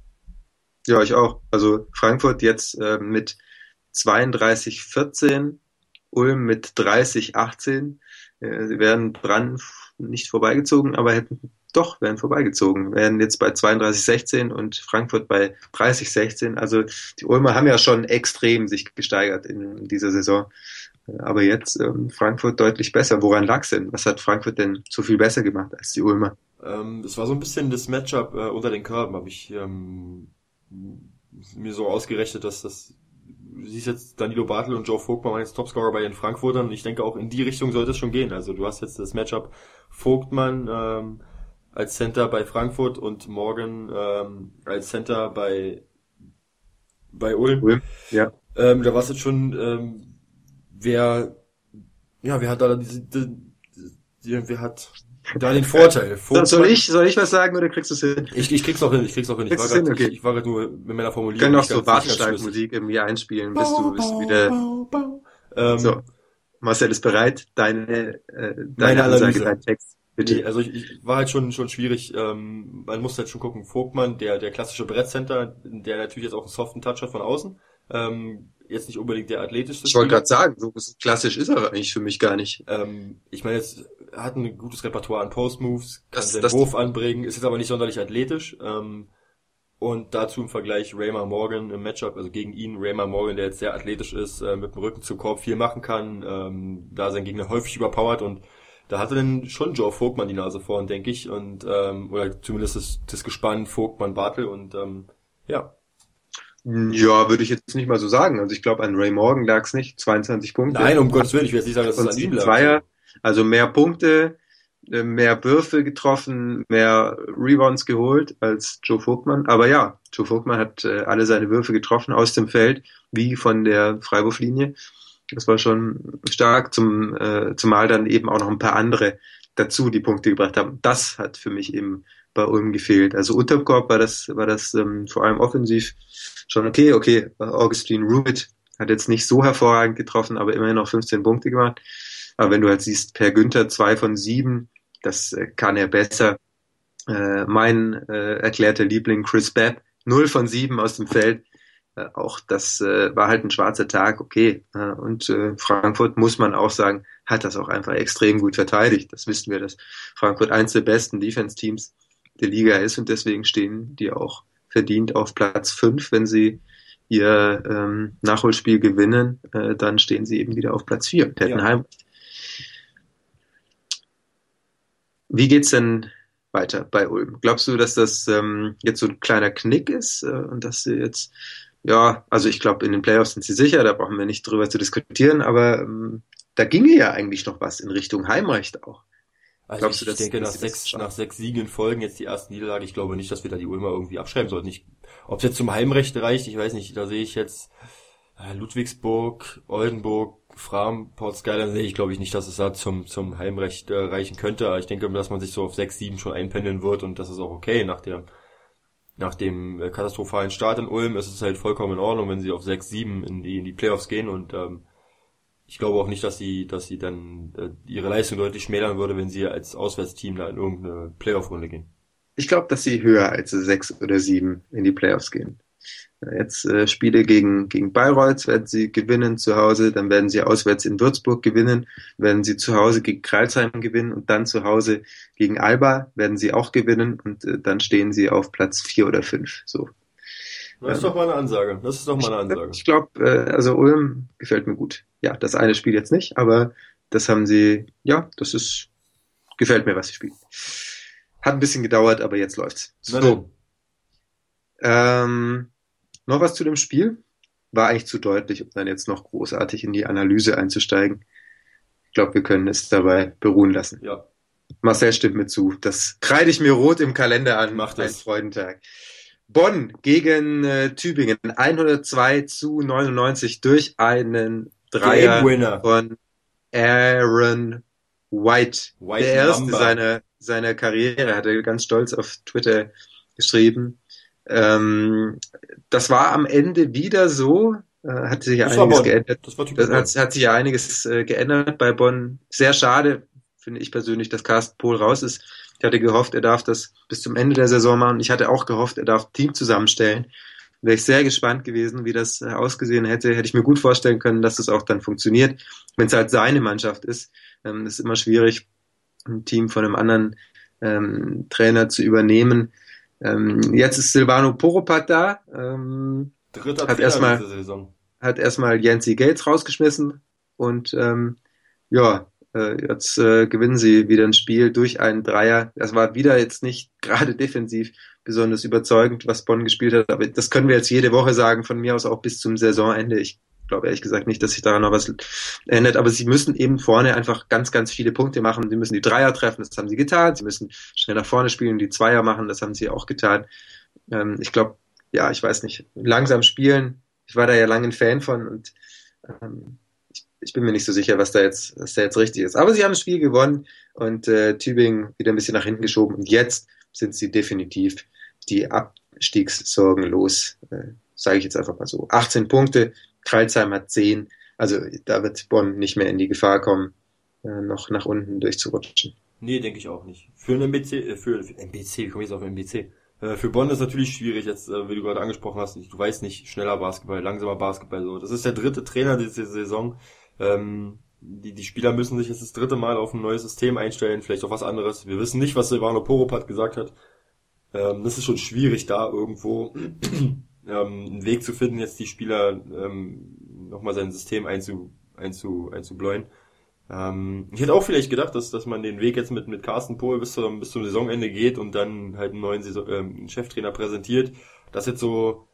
Ja, ich auch. Also Frankfurt jetzt äh, mit 32-14, Ulm mit 30-18. Äh, sie werden dran nicht vorbeigezogen, aber hätten doch, werden vorbeigezogen. Werden jetzt bei 32-16 und Frankfurt bei 30-16. Also die Ulmer haben ja schon extrem sich gesteigert in dieser Saison. Aber jetzt ähm, Frankfurt deutlich besser. Woran lag es denn? Was hat Frankfurt denn so viel besser gemacht als die Ulmer? Ähm, es war so ein bisschen das Matchup äh, unter den Körben, habe ich ähm, mir so ausgerechnet, dass das du siehst jetzt Danilo Bartel und Joe Vogtmann als Topscorer bei den Frankfurtern. Ich denke auch in die Richtung sollte es schon gehen. Also du hast jetzt das Matchup Vogtmann, ähm, als Center bei Frankfurt und Morgan ähm, als Center bei bei Ulm. Ulm ja. Ähm, da war es jetzt schon, ähm, wer, ja, wer hat da diese, die, die, wer hat da den Vorteil. Vogtmann, soll ich, soll ich was sagen oder kriegst du es hin? Ich, ich krieg's auch hin, ich krieg's auch hin. Ich war, grad, okay. ich, ich war nur mit meiner Formulierung. Können auch so Warteschleifmusik irgendwie einspielen, bis du bist wieder. Ähm, so. Marcel ist bereit, deine, äh, deine Ansage, dein Text. Bitte. Also ich, ich war halt schon schon schwierig. Ähm, man muss halt schon gucken. Vogtmann, der der klassische Brettcenter, der natürlich jetzt auch einen soften Touch hat von außen. Ähm, jetzt nicht unbedingt der athletischste. Ich wollte gerade sagen, so klassisch ist er eigentlich für mich gar nicht. Ähm, ich meine, jetzt hat ein gutes Repertoire an Post-Moves, kann das, seinen das Wurf anbringen, ist jetzt aber nicht sonderlich athletisch. Ähm, und dazu im Vergleich Raymar Morgan im Matchup, also gegen ihn Raymar Morgan, der jetzt sehr athletisch ist, äh, mit dem Rücken zum Korb viel machen kann, ähm, da sein Gegner häufig überpowert und da hatte dann schon Joe Vogtmann die Nase vorn, denke ich, und ähm, oder zumindest das, das Gespann Vogtmann Bartel und ähm, ja. Ja, würde ich jetzt nicht mal so sagen. Also ich glaube, an Ray Morgan lag es nicht. 22 Punkte. Nein, um Gottes Willen, ich will jetzt nicht sagen, dass es an ihm lag. Zweier, also mehr Punkte, äh, mehr Würfe getroffen, mehr Rebounds geholt als Joe Vogtmann. Aber ja, Joe Vogtmann hat äh, alle seine Würfe getroffen aus dem Feld, wie von der Freiwurflinie. Das war schon stark, zum, äh, zumal dann eben auch noch ein paar andere dazu die Punkte gebracht haben. Das hat für mich eben bei Ulm gefehlt. Also unterm Korb war das, war das ähm, vor allem offensiv schon okay. Okay, Augustin Rubit hat jetzt nicht so hervorragend getroffen, aber immerhin noch 15 Punkte gemacht. Aber wenn du halt siehst, Per Günther zwei von sieben, das äh, kann er besser. Äh, mein äh, erklärter Liebling Chris Babb, null von sieben aus dem Feld. Äh, auch das äh, war halt ein schwarzer Tag, okay. Äh, und äh, Frankfurt, muss man auch sagen, hat das auch einfach extrem gut verteidigt. Das wissen wir, dass Frankfurt eins der besten Defense-Teams der Liga ist und deswegen stehen die auch verdient auf Platz fünf, wenn sie ihr ähm, Nachholspiel gewinnen, äh, dann stehen sie eben wieder auf Platz vier. Tettenheim. Ja. Wie geht's denn weiter bei Ulm? Glaubst du, dass das ähm, jetzt so ein kleiner Knick ist äh, und dass sie jetzt ja, also ich glaube, in den Playoffs sind sie sicher, da brauchen wir nicht drüber zu diskutieren, aber ähm, da ginge ja eigentlich noch was in Richtung Heimrecht auch. Also Glaubst ich, du, dass, denke, nach sechs, nach sechs Siegen folgen jetzt die ersten Niederlage. Ich glaube nicht, dass wir da die Ulmer irgendwie abschreiben sollten. Ob es jetzt zum Heimrecht reicht, ich weiß nicht. Da sehe ich jetzt äh, Ludwigsburg, Oldenburg, Fram, Port Skyline sehe ich, glaube ich, nicht, dass es da zum, zum Heimrecht äh, reichen könnte. Aber ich denke, dass man sich so auf sechs, sieben schon einpendeln wird und das ist auch okay nach der nach dem äh, katastrophalen Start in Ulm ist es halt vollkommen in Ordnung, wenn sie auf 6, 7 in die, in die Playoffs gehen und ähm, ich glaube auch nicht, dass sie, dass sie dann äh, ihre Leistung deutlich schmälern würde, wenn sie als Auswärtsteam da in irgendeine Playoff-Runde gehen. Ich glaube, dass sie höher als 6 oder 7 in die Playoffs gehen. Jetzt äh, Spiele gegen, gegen Bayreuth werden sie gewinnen zu Hause, dann werden sie auswärts in Würzburg gewinnen, werden sie zu Hause gegen Kreilsheim gewinnen und dann zu Hause gegen Alba werden sie auch gewinnen und äh, dann stehen sie auf Platz vier oder fünf. So. Das ist doch mal eine Ansage. Das ist doch mal eine Ansage. Ich glaube, äh, also Ulm gefällt mir gut. Ja, das eine Spiel jetzt nicht, aber das haben sie, ja, das ist, gefällt mir, was sie spielen. Hat ein bisschen gedauert, aber jetzt läuft's. So. Ähm, noch was zu dem Spiel? War eigentlich zu deutlich, um dann jetzt noch großartig in die Analyse einzusteigen. Ich glaube, wir können es dabei beruhen lassen. Ja. Marcel stimmt mir zu. Das kreide ich mir rot im Kalender an. Macht das. Ein Freudentag. Bonn gegen äh, Tübingen 102 zu 99 durch einen Dreier von Aaron White. White der erste seiner, seiner Karriere, hat er ganz stolz auf Twitter geschrieben. Ähm, das war am Ende wieder so, äh, hat sich ja das einiges geändert. Das, das hat, hat, sich ja einiges äh, geändert bei Bonn. Sehr schade, finde ich persönlich, dass Carsten Pohl raus ist. Ich hatte gehofft, er darf das bis zum Ende der Saison machen. Ich hatte auch gehofft, er darf Team zusammenstellen. Wäre ich sehr gespannt gewesen, wie das äh, ausgesehen hätte. Hätte ich mir gut vorstellen können, dass das auch dann funktioniert. Wenn es halt seine Mannschaft ist, ähm, ist immer schwierig, ein Team von einem anderen ähm, Trainer zu übernehmen. Ähm, jetzt ist Silvano Poropat da. Ähm, Dritter hat erstmal hat erstmal Yancy Gates rausgeschmissen und ähm, ja, jetzt äh, gewinnen sie wieder ein Spiel durch einen Dreier. Das war wieder jetzt nicht gerade defensiv besonders überzeugend, was Bonn gespielt hat, aber das können wir jetzt jede Woche sagen, von mir aus auch bis zum Saisonende. Ich glaube ehrlich gesagt nicht, dass sich daran noch was ändert. Aber sie müssen eben vorne einfach ganz, ganz viele Punkte machen. Sie müssen die Dreier treffen, das haben sie getan. Sie müssen schnell nach vorne spielen die Zweier machen, das haben sie auch getan. Ähm, ich glaube, ja, ich weiß nicht, langsam spielen. Ich war da ja lange ein Fan von und ähm, ich, bin mir nicht so sicher, was da jetzt, was da jetzt richtig ist. Aber sie haben das Spiel gewonnen und äh, Tübingen wieder ein bisschen nach hinten geschoben und jetzt sind sie definitiv die Abstiegssorgen los. Äh, Sage ich jetzt einfach mal so. 18 Punkte, Kreilsheim hat 10. Also da wird Bonn nicht mehr in die Gefahr kommen, äh, noch nach unten durchzurutschen. Nee, denke ich auch nicht. Für einen MBC, äh, für, für MBC, komme jetzt auf MBC. Äh, für Bonn ist natürlich schwierig, jetzt, äh, wie du gerade angesprochen hast, du weißt nicht, schneller Basketball, langsamer Basketball, so. Das ist der dritte Trainer diese Saison. Ähm, die, die Spieler müssen sich jetzt das dritte Mal auf ein neues System einstellen, vielleicht auf was anderes. Wir wissen nicht, was Silvano Poropat gesagt hat. Ähm, das ist schon schwierig, da irgendwo ähm, einen Weg zu finden, jetzt die Spieler ähm, nochmal sein System einzu, einzu, einzubläuen. Ähm, ich hätte auch vielleicht gedacht, dass, dass man den Weg jetzt mit, mit Carsten Pohl bis zum, bis zum Saisonende geht und dann halt einen neuen Saison, ähm, Cheftrainer präsentiert. Das jetzt so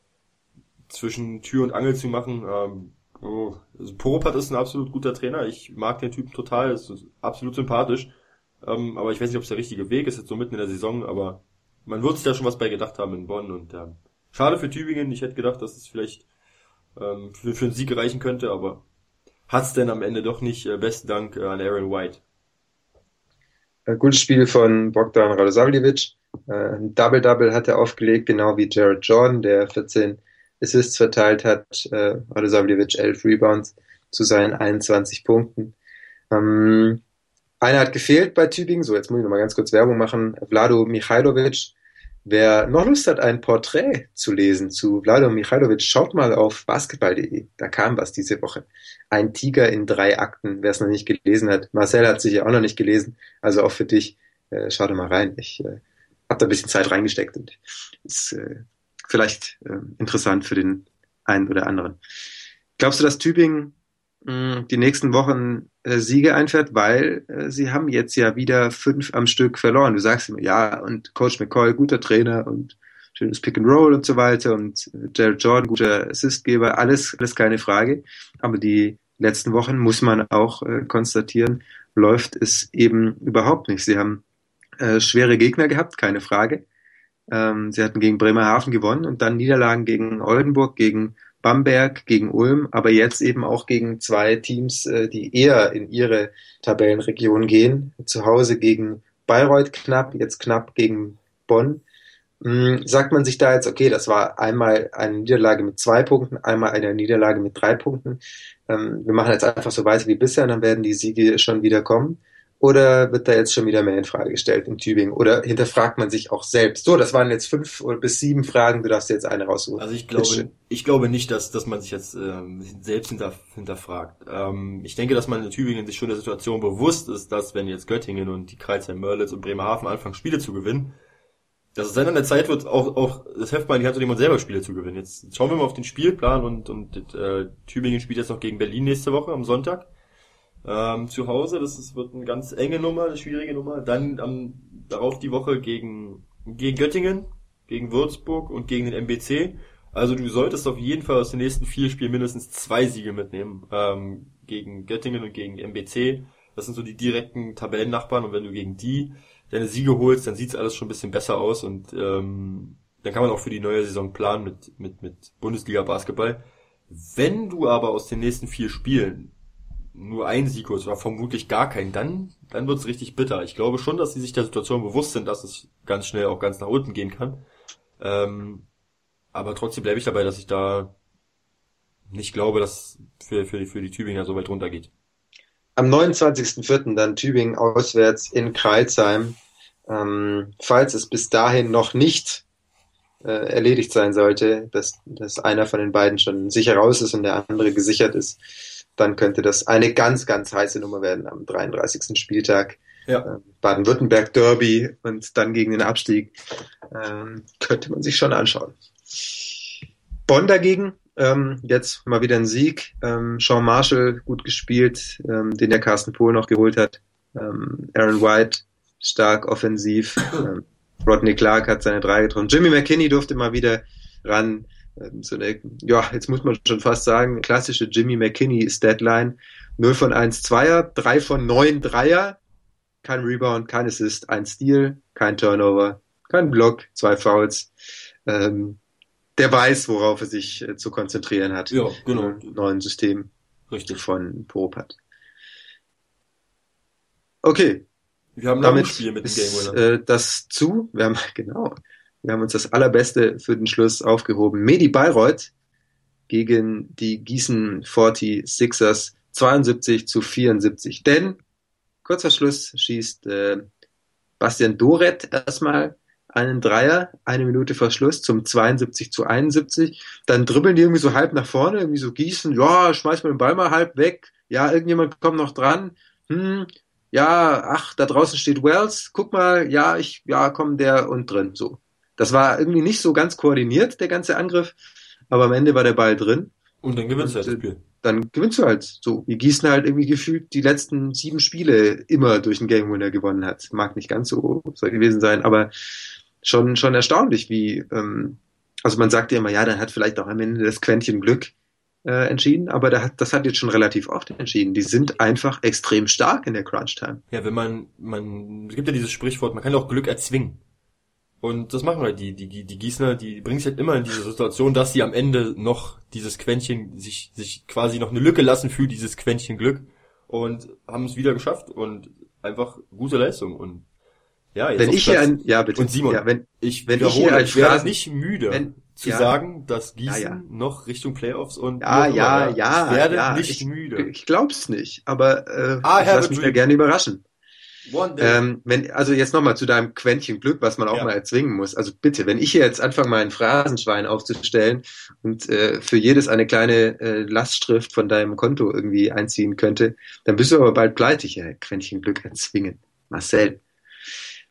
zwischen Tür und Angel zu machen, ähm, oh, also Poropat ist ein absolut guter Trainer. Ich mag den Typen total, ist absolut sympathisch. Ähm, aber ich weiß nicht, ob es der richtige Weg ist, jetzt so mitten in der Saison, aber man wird sich da schon was bei gedacht haben in Bonn und ähm, schade für Tübingen. Ich hätte gedacht, dass es vielleicht ähm, für, für einen Sieg reichen könnte, aber hat's denn am Ende doch nicht. Äh, besten Dank äh, an Aaron White. Ein gutes Spiel von Bogdan Radosavljevic. Äh, ein Double-Double hat er aufgelegt, genau wie Jared Jordan, der 14 Assists verteilt hat. Äh, Radosavljevic 11 Rebounds zu seinen 21 Punkten. Ähm, einer hat gefehlt bei Tübingen, so jetzt muss ich noch mal ganz kurz Werbung machen. Vlado Michailovic, Wer noch Lust hat, ein Porträt zu lesen zu Vladimir Michailovic, schaut mal auf basketball.de. Da kam was diese Woche. Ein Tiger in drei Akten, wer es noch nicht gelesen hat. Marcel hat sich ja auch noch nicht gelesen. Also auch für dich, äh, schau da mal rein. Ich äh, habe da ein bisschen Zeit reingesteckt und ist äh, vielleicht äh, interessant für den einen oder anderen. Glaubst du, dass Tübingen die nächsten Wochen äh, Siege einfährt, weil äh, sie haben jetzt ja wieder fünf am Stück verloren. Du sagst immer, ja, und Coach McCoy, guter Trainer und schönes Pick and Roll und so weiter und äh, Jared Jordan, guter Assistgeber, alles, alles keine Frage. Aber die letzten Wochen muss man auch äh, konstatieren, läuft es eben überhaupt nicht. Sie haben äh, schwere Gegner gehabt, keine Frage. Ähm, sie hatten gegen Bremerhaven gewonnen und dann Niederlagen gegen Oldenburg, gegen Bamberg gegen Ulm, aber jetzt eben auch gegen zwei Teams, äh, die eher in ihre Tabellenregion gehen. Zu Hause gegen Bayreuth knapp, jetzt knapp gegen Bonn. Hm, sagt man sich da jetzt, okay, das war einmal eine Niederlage mit zwei Punkten, einmal eine Niederlage mit drei Punkten. Ähm, wir machen jetzt einfach so weiter wie bisher, dann werden die Siege schon wieder kommen. Oder wird da jetzt schon wieder mehr in Frage gestellt in Tübingen? Oder hinterfragt man sich auch selbst? So, das waren jetzt fünf bis sieben Fragen, du darfst jetzt eine raussuchen. Also ich glaube, ich glaube nicht, dass, dass man sich jetzt ähm, selbst hinter, hinterfragt. Ähm, ich denke, dass man in Tübingen sich schon der Situation bewusst ist, dass wenn jetzt Göttingen und die Kreisheim Mörlitz und Bremerhaven anfangen, Spiele zu gewinnen, dass es dann an der Zeit wird, auch, auch das Heft mal in die Hand zu nehmen und selber Spiele zu gewinnen. Jetzt schauen wir mal auf den Spielplan und, und äh, Tübingen spielt jetzt noch gegen Berlin nächste Woche am Sonntag ähm, zu Hause. Das ist, wird eine ganz enge Nummer, eine schwierige Nummer. Dann am, darauf die Woche gegen, gegen Göttingen, gegen Würzburg und gegen den MBC. Also du solltest auf jeden Fall aus den nächsten vier Spielen mindestens zwei Siege mitnehmen. Ähm, gegen Göttingen und gegen MBC. Das sind so die direkten Tabellennachbarn und wenn du gegen die deine Siege holst, dann sieht's alles schon ein bisschen besser aus und ähm, dann kann man auch für die neue Saison planen mit, mit, mit Bundesliga Basketball. Wenn du aber aus den nächsten vier Spielen nur ein Sieg oder vermutlich gar keinen, dann, dann wird's richtig bitter. Ich glaube schon, dass sie sich der Situation bewusst sind, dass es ganz schnell auch ganz nach unten gehen kann. Ähm, aber trotzdem bleibe ich dabei, dass ich da nicht glaube, dass für, für, für die Tübinger so weit runtergeht. Am 29.04. dann Tübingen auswärts in Kreilsheim. Ähm, falls es bis dahin noch nicht äh, erledigt sein sollte, dass, dass einer von den beiden schon sicher raus ist und der andere gesichert ist, dann könnte das eine ganz, ganz heiße Nummer werden am 33. Spieltag. Ja. Ähm, Baden-Württemberg Derby und dann gegen den Abstieg. Ähm, könnte man sich schon anschauen. Bonn dagegen, ähm, jetzt mal wieder ein Sieg. Ähm, Sean Marshall gut gespielt, ähm, den der Carsten Pohl noch geholt hat. Ähm, Aaron White stark offensiv. Ähm, Rodney Clark hat seine drei getroffen. Jimmy McKinney durfte mal wieder ran. Ähm, so eine, ja, jetzt muss man schon fast sagen, klassische Jimmy McKinney Statline. 0 von 1 Zweier, 3 von 9 Dreier, kein Rebound, kein Assist, ein Steal, kein Turnover, kein Block, zwei Fouls. Ähm, der weiß, worauf er sich äh, zu konzentrieren hat. Ja, genau. Im neuen System Richtig. von Popat. Okay. Wir haben Damit ein Spiel mit dem Game ist, Winner. äh, das zu. Wir haben, genau. Wir haben uns das Allerbeste für den Schluss aufgehoben. Medi Bayreuth gegen die Gießen 46ers 72 zu 74. Denn, kurzer Schluss, schießt äh, Bastian Doret erstmal einen Dreier, eine Minute vor Schluss zum 72 zu 71. Dann dribbeln die irgendwie so halb nach vorne, irgendwie so Gießen, ja, schmeiß mal den Ball mal halb weg. Ja, irgendjemand kommt noch dran. Hm, ja, ach, da draußen steht Wells. Guck mal, ja, ich, ja, komm, der und drin, so. Das war irgendwie nicht so ganz koordiniert, der ganze Angriff, aber am Ende war der Ball drin. Und dann gewinnst du halt das äh, Spiel. Dann gewinnst du halt so, wie Gießen halt irgendwie gefühlt die letzten sieben Spiele immer durch den Game Winner gewonnen hat. Mag nicht ganz so, so gewesen sein, aber schon, schon erstaunlich, wie, ähm, also man sagt ja immer, ja, dann hat vielleicht auch am Ende das Quäntchen Glück äh, entschieden, aber der hat, das hat jetzt schon relativ oft entschieden. Die sind einfach extrem stark in der Crunch Time. Ja, wenn man, man, es gibt ja dieses Sprichwort, man kann auch Glück erzwingen. Und das machen halt die, die, die, die Gießner, die bringen sich halt immer in diese Situation, dass sie am Ende noch dieses Quäntchen, sich, sich quasi noch eine Lücke lassen für dieses Quäntchen Glück und haben es wieder geschafft und einfach gute Leistung und ja, jetzt Wenn ich hier ein, ja bitte, und Simon, ja, wenn, ich wenn ich hier als ich werde Phrasen- nicht müde wenn- zu ja. sagen, dass Gießen Ja, noch Richtung Playoffs und ja, ja, ja, ich werde nicht ich, müde. Ich glaub's nicht, aber äh, Ah, ich have lass a mich da gerne überraschen. Ähm, wenn, also jetzt nochmal zu deinem Quäntchen Glück, was man auch Ja. mal erzwingen muss. Also bitte, wenn ich hier jetzt anfange, ein Phrasenschwein aufzustellen und äh, für jedes eine kleine äh, Lastschrift von deinem Konto irgendwie einziehen könnte, dann bist du aber bald pleite hier. Quäntchen Glück erzwingen. Marcel.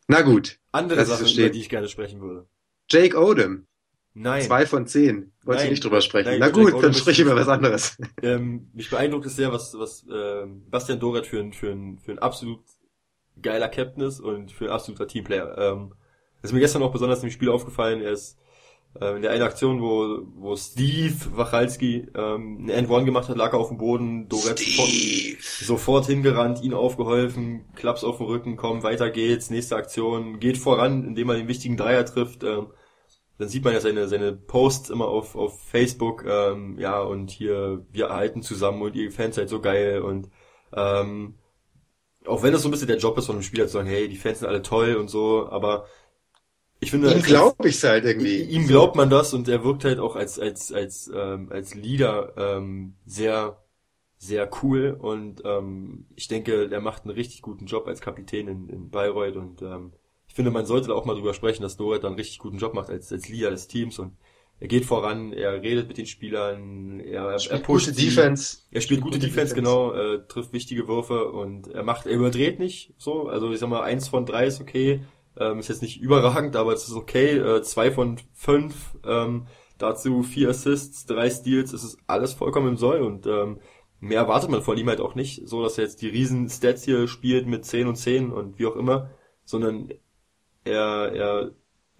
Na gut. Andere ich so Sachen, über die ich gerne sprechen würde. Jake Odom. Nein. Zwei von zehn. Wolltest Nein. du nicht drüber sprechen? Nein, Na Jake gut, Odom dann sprich über was anderes. Ähm, mich beeindruckt es sehr, was, was ähm, Bastian für ein, für ein, für ein absolut geiler Captain ist und für ein absoluter Teamplayer. Ähm, das ist mir gestern auch besonders im Spiel aufgefallen. Er ist äh, in der einen Aktion, wo, wo Steve Wachalski ähm, eine End-One gemacht hat, lag er auf dem Boden, Doret sofort, hingerannt, ihn aufgeholfen, Klaps auf den Rücken, komm, weiter geht's, nächste Aktion, geht voran, indem er den wichtigen Dreier trifft. Ähm, dann sieht man ja seine, seine Posts immer auf, auf Facebook, ähm, ja, und hier, wir erhalten zusammen und ihr Fans seid so geil und ähm, auch wenn das so ein bisschen der Job ist von einem Spieler zu sagen, hey, die Fans sind alle toll und so, aber ich finde, Ihm glaube ich's halt irgendwie. ihm glaubt man das und er wirkt halt auch als als als ähm, als Leader ähm, sehr sehr cool und ähm, ich denke, er macht einen richtig guten Job als Kapitän in, in Bayreuth und ähm, ich finde, man sollte da auch mal drüber sprechen, dass Doret da einen richtig guten Job macht als als Leader des Teams und er geht voran, er redet mit den Spielern, er, er Spielt pusht gute sie. Defense. Er spielt gute Gute Defense, Defense. genau, äh, trifft wichtige Würfe und er macht, er überdreht nicht so. Also ich sag mal, eins von drei ist okay. Ähm, ist jetzt nicht überragend, aber es ist okay. Äh, zwei von fünf, ähm, dazu vier Assists, drei Steals, es ist alles vollkommen im Soll und ähm, mehr erwartet man von ihm halt auch nicht, so dass er jetzt die riesen Stats hier spielt mit 10 und 10 und wie auch immer, sondern er, er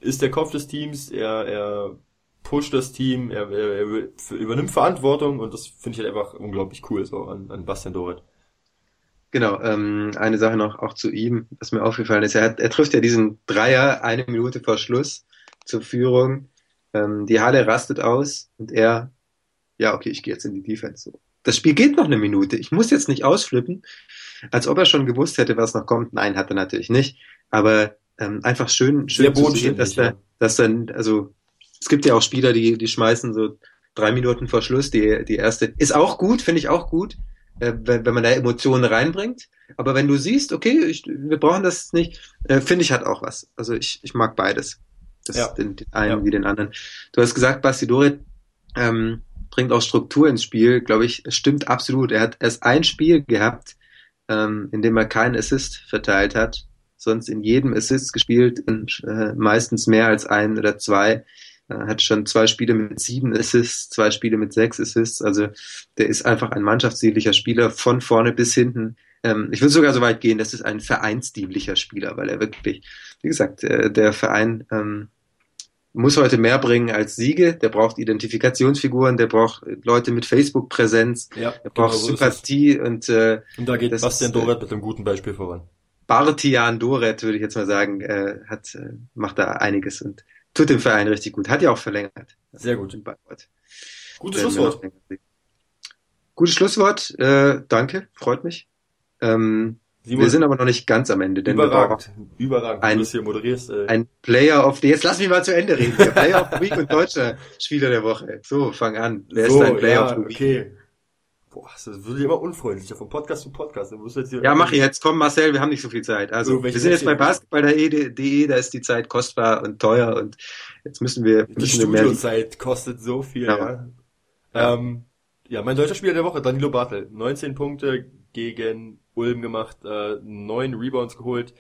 ist der Kopf des Teams, er, er pusht das Team, er, er, er übernimmt Verantwortung und das finde ich halt einfach unglaublich cool so an, an Bastian Doret. Genau, ähm, eine Sache noch auch zu ihm, was mir aufgefallen ist. Er, hat, er trifft ja diesen Dreier eine Minute vor Schluss zur Führung. Ähm, die Halle rastet aus und er, ja, okay, ich gehe jetzt in die Defense. So. Das Spiel geht noch eine Minute. Ich muss jetzt nicht ausflippen, als ob er schon gewusst hätte, was noch kommt. Nein, hat er natürlich nicht. Aber ähm, einfach schön, Sehr schön zu sehen, dass er, ja. dass dann, also es gibt ja auch Spieler, die, die schmeißen so drei Minuten vor Schluss die, die erste. Ist auch gut, finde ich auch gut äh, wenn, wenn man da Emotionen reinbringt. Aber wenn du siehst, okay, ich, wir brauchen das nicht, äh, finde ich hat auch was. Also ich, ich mag beides. Das Ja. den, den einen Ja. wie den anderen. Du hast gesagt, Basti Dorit ähm, bringt auch Struktur ins Spiel, glaube ich, stimmt absolut. Er hat erst ein Spiel gehabt, ähm, in dem er keinen Assist verteilt hat, sonst in jedem Assist gespielt, und, äh, meistens mehr als ein oder zwei. Er hat schon zwei Spiele mit sieben Assists, zwei Spiele mit sechs Assists. Also der ist einfach ein mannschaftsdienlicher Spieler von vorne bis hinten. Ähm, ich würde sogar so weit gehen, das ist ein vereinsdienlicher Spieler, weil er wirklich, wie gesagt, äh, der Verein ähm, muss heute mehr bringen als Siege. Der braucht Identifikationsfiguren, der braucht Leute mit Facebook-Präsenz, ja, der braucht genau so Sympathie und äh, und da geht Bastian Doret mit einem guten Beispiel voran. Bartian Doret, würde ich jetzt mal sagen, äh, hat äh, macht da einiges und tut dem Verein richtig gut. Hat ja auch verlängert. Sehr gut. Gutes Schlusswort. Gutes Schlusswort. Äh, danke, freut mich. Ähm, Simon, wir sind aber noch nicht ganz am Ende, denn überragend, überragend, ein, du hier moderierst. Äh. Ein Player of the, jetzt lass mich mal zu Ende reden. Der Player of the Week und deutscher Spieler der Woche. So, fang an. Wer so, ist dein Player ja, of the Week? Okay. Boah, das wird immer unfreundlicher von Podcast zu Podcast. ja, mach jetzt. Komm, Marcel, wir haben nicht so viel Zeit. Also, so, wir sind jetzt bei basketball.de, da ist die Zeit kostbar und teuer und jetzt müssen wir... Die müssen Studiozeit kostet so viel, ja. ja. Ja. Ähm, ja, mein deutscher Spieler der Woche, Danilo Bartel. 19 Punkte gegen Ulm gemacht, äh, 9 Rebounds geholt,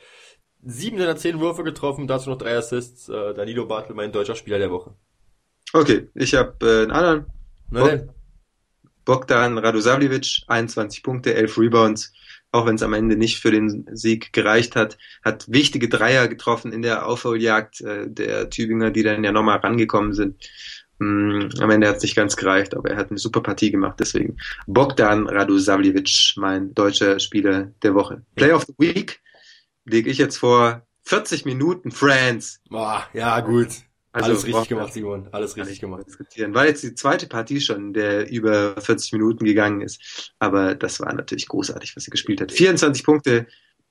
7 der 10 Würfe getroffen, dazu noch 3 Assists. Äh, Danilo Bartel, mein deutscher Spieler der Woche. Okay, ich habe äh, einen anderen. Na? Bogdan Radosavljevic, 21 Punkte, 11 Rebounds, auch wenn es am Ende nicht für den Sieg gereicht hat, hat wichtige Dreier getroffen in der Aufholjagd äh, der Tübinger, die dann ja nochmal rangekommen sind. Mm, am Ende hat es nicht ganz gereicht, aber er hat eine super Partie gemacht, deswegen Bogdan Radosavljevic, mein deutscher Spieler der Woche. Play of the Week lege ich jetzt vor 40 Minuten France. Boah, ja gut. Also alles richtig gemacht, Simon. Alles richtig gemacht. Diskutieren. War jetzt die zweite Partie schon, der über 40 Minuten gegangen ist. Aber das war natürlich großartig, was er gespielt hat. 24 Punkte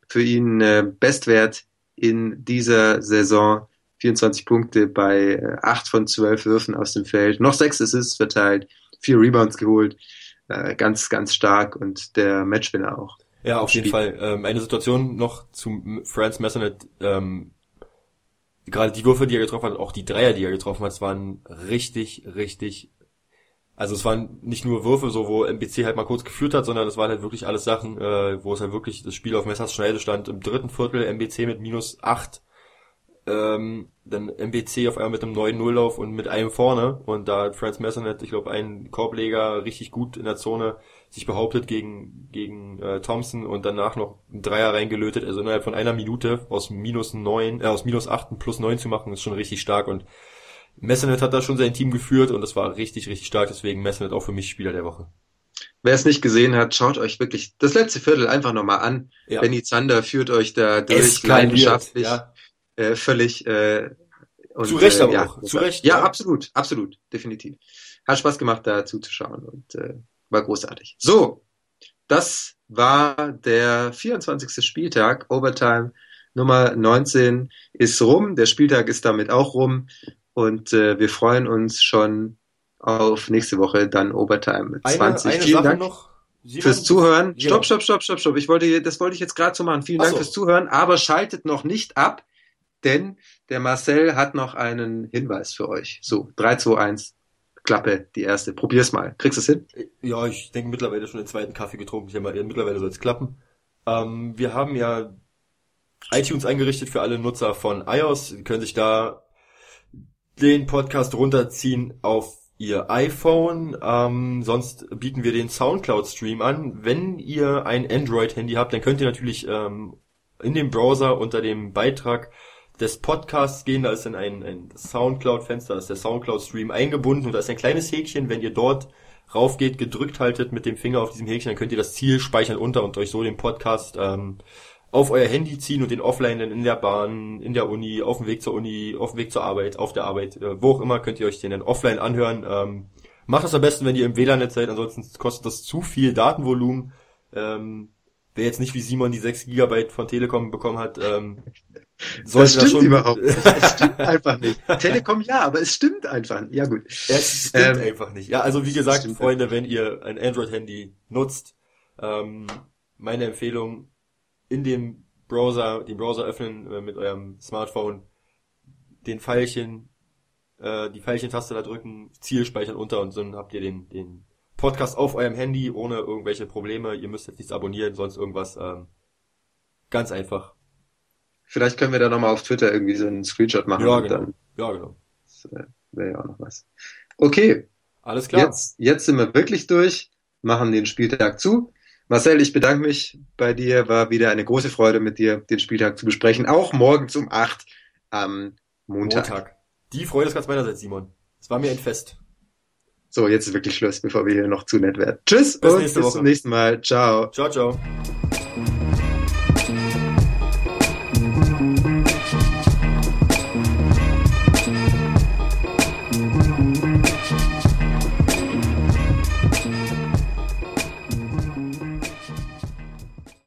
für ihn äh, Bestwert in dieser Saison. 24 Punkte bei äh, 8 von 12 Würfen aus dem Feld. Noch 6 Assists verteilt, 4 Rebounds geholt. Äh, ganz, ganz stark und der Matchwinner auch. Ja, auf jeden Fall. Ähm, eine Situation noch zu Franz Messernet. Ähm, gerade die Würfe, die er getroffen hat, auch die Dreier, die er getroffen hat, waren richtig, richtig. Also es waren nicht nur Würfe, so wo MBC halt mal kurz geführt hat, sondern es waren halt wirklich alles Sachen, äh, wo es halt wirklich das Spiel auf Messers Schneide stand. Im dritten Viertel MBC mit minus acht, ähm, dann MBC auf einmal mit einem neuen Nulllauf und mit einem vorne. Und da hat Franz Messernet, ich glaube, einen Korbleger richtig gut in der Zone sich behauptet gegen, gegen äh, Thompson und danach noch einen Dreier reingelötet. Also innerhalb von einer Minute aus minus neun, äh, aus minus acht plus neun zu machen, ist schon richtig stark. Und Messernet hat da schon sein Team geführt und das war richtig, richtig stark. Deswegen Messernet auch für mich Spieler der Woche. Wer es nicht gesehen hat, schaut euch wirklich das letzte Viertel einfach nochmal an. Ja. Benny Zander führt euch da durch leidenschaftlich, ja. Äh, völlig äh, und, zu Recht äh, aber ja, auch. Zu Recht. Ja, ja, absolut, absolut, definitiv. Hat Spaß gemacht, da zuzuschauen und äh, war großartig. So, das war der 24. Spieltag, Overtime Nummer 19 ist rum. Der Spieltag ist damit auch rum. Und äh, wir freuen uns schon auf nächste Woche dann Overtime 20. Eine, eine Vielen Sache Dank noch. fürs Zuhören. Ja. Stopp, stopp, stopp, stopp, stopp. Ich wollte, das wollte ich jetzt gerade so machen. Vielen Dank so. fürs Zuhören. Aber schaltet noch nicht ab, denn der Marcel hat noch einen Hinweis für euch. So, 3, 2, 1. Klappe, die erste. Probier's mal. Kriegst du es hin? Ja, ich denke mittlerweile schon den zweiten Kaffee getrunken. Ich habe mal, mittlerweile soll es klappen. Ähm, wir haben ja iTunes eingerichtet für alle Nutzer von iOS. Sie können sich da den Podcast runterziehen auf ihr iPhone. Ähm, sonst bieten wir den Soundcloud-Stream an. Wenn ihr ein Android-Handy habt, dann könnt ihr natürlich ähm, in dem Browser unter dem Beitrag des Podcasts gehen, da ist dann ein, ein Soundcloud-Fenster, da ist der Soundcloud-Stream eingebunden und da ist ein kleines Häkchen, wenn ihr dort raufgeht, gedrückt haltet mit dem Finger auf diesem Häkchen, dann könnt ihr das Ziel speichern unter und euch so den Podcast ähm, auf euer Handy ziehen und den offline dann in der Bahn, in der Uni, auf dem Weg zur Uni, auf dem Weg zur Arbeit, auf der Arbeit, äh, wo auch immer, könnt ihr euch den dann offline anhören. Ähm, macht das am besten, wenn ihr im WLAN-Netz seid, ansonsten kostet das zu viel Datenvolumen. Ähm, wer jetzt nicht wie Simon die 6 Gigabyte von Telekom bekommen hat, ähm, das stimmt das überhaupt nicht. Es stimmt einfach nicht. Telekom ja, aber es stimmt einfach nicht. Ja gut. Es stimmt ähm, einfach nicht. Ja, also wie gesagt, Freunde, wenn ihr ein Android-Handy nutzt, ähm, meine Empfehlung, in dem Browser, den Browser öffnen äh, mit eurem Smartphone, den Pfeilchen, äh, die Pfeilchen-Taste da drücken, Ziel speichern unter und dann habt ihr den, den Podcast auf eurem Handy ohne irgendwelche Probleme. Ihr müsst jetzt nichts abonnieren, sonst irgendwas. Ähm, ganz einfach Vielleicht können wir da nochmal auf Twitter irgendwie so einen Screenshot machen. Ja, genau. Dann, ja, genau. Das äh, wäre ja auch noch was. Okay. Alles klar. Jetzt, jetzt sind wir wirklich durch, machen den Spieltag zu. Marcel, ich bedanke mich bei dir. War wieder eine große Freude, mit dir den Spieltag zu besprechen. Auch morgens um acht am Montag. Montag. Die Freude ist ganz meinerseits, Simon. Es war mir ein Fest. So, jetzt ist wirklich Schluss, bevor wir hier noch zu nett werden. Tschüss bis und bis Woche. zum nächsten Mal. Ciao. Ciao, ciao.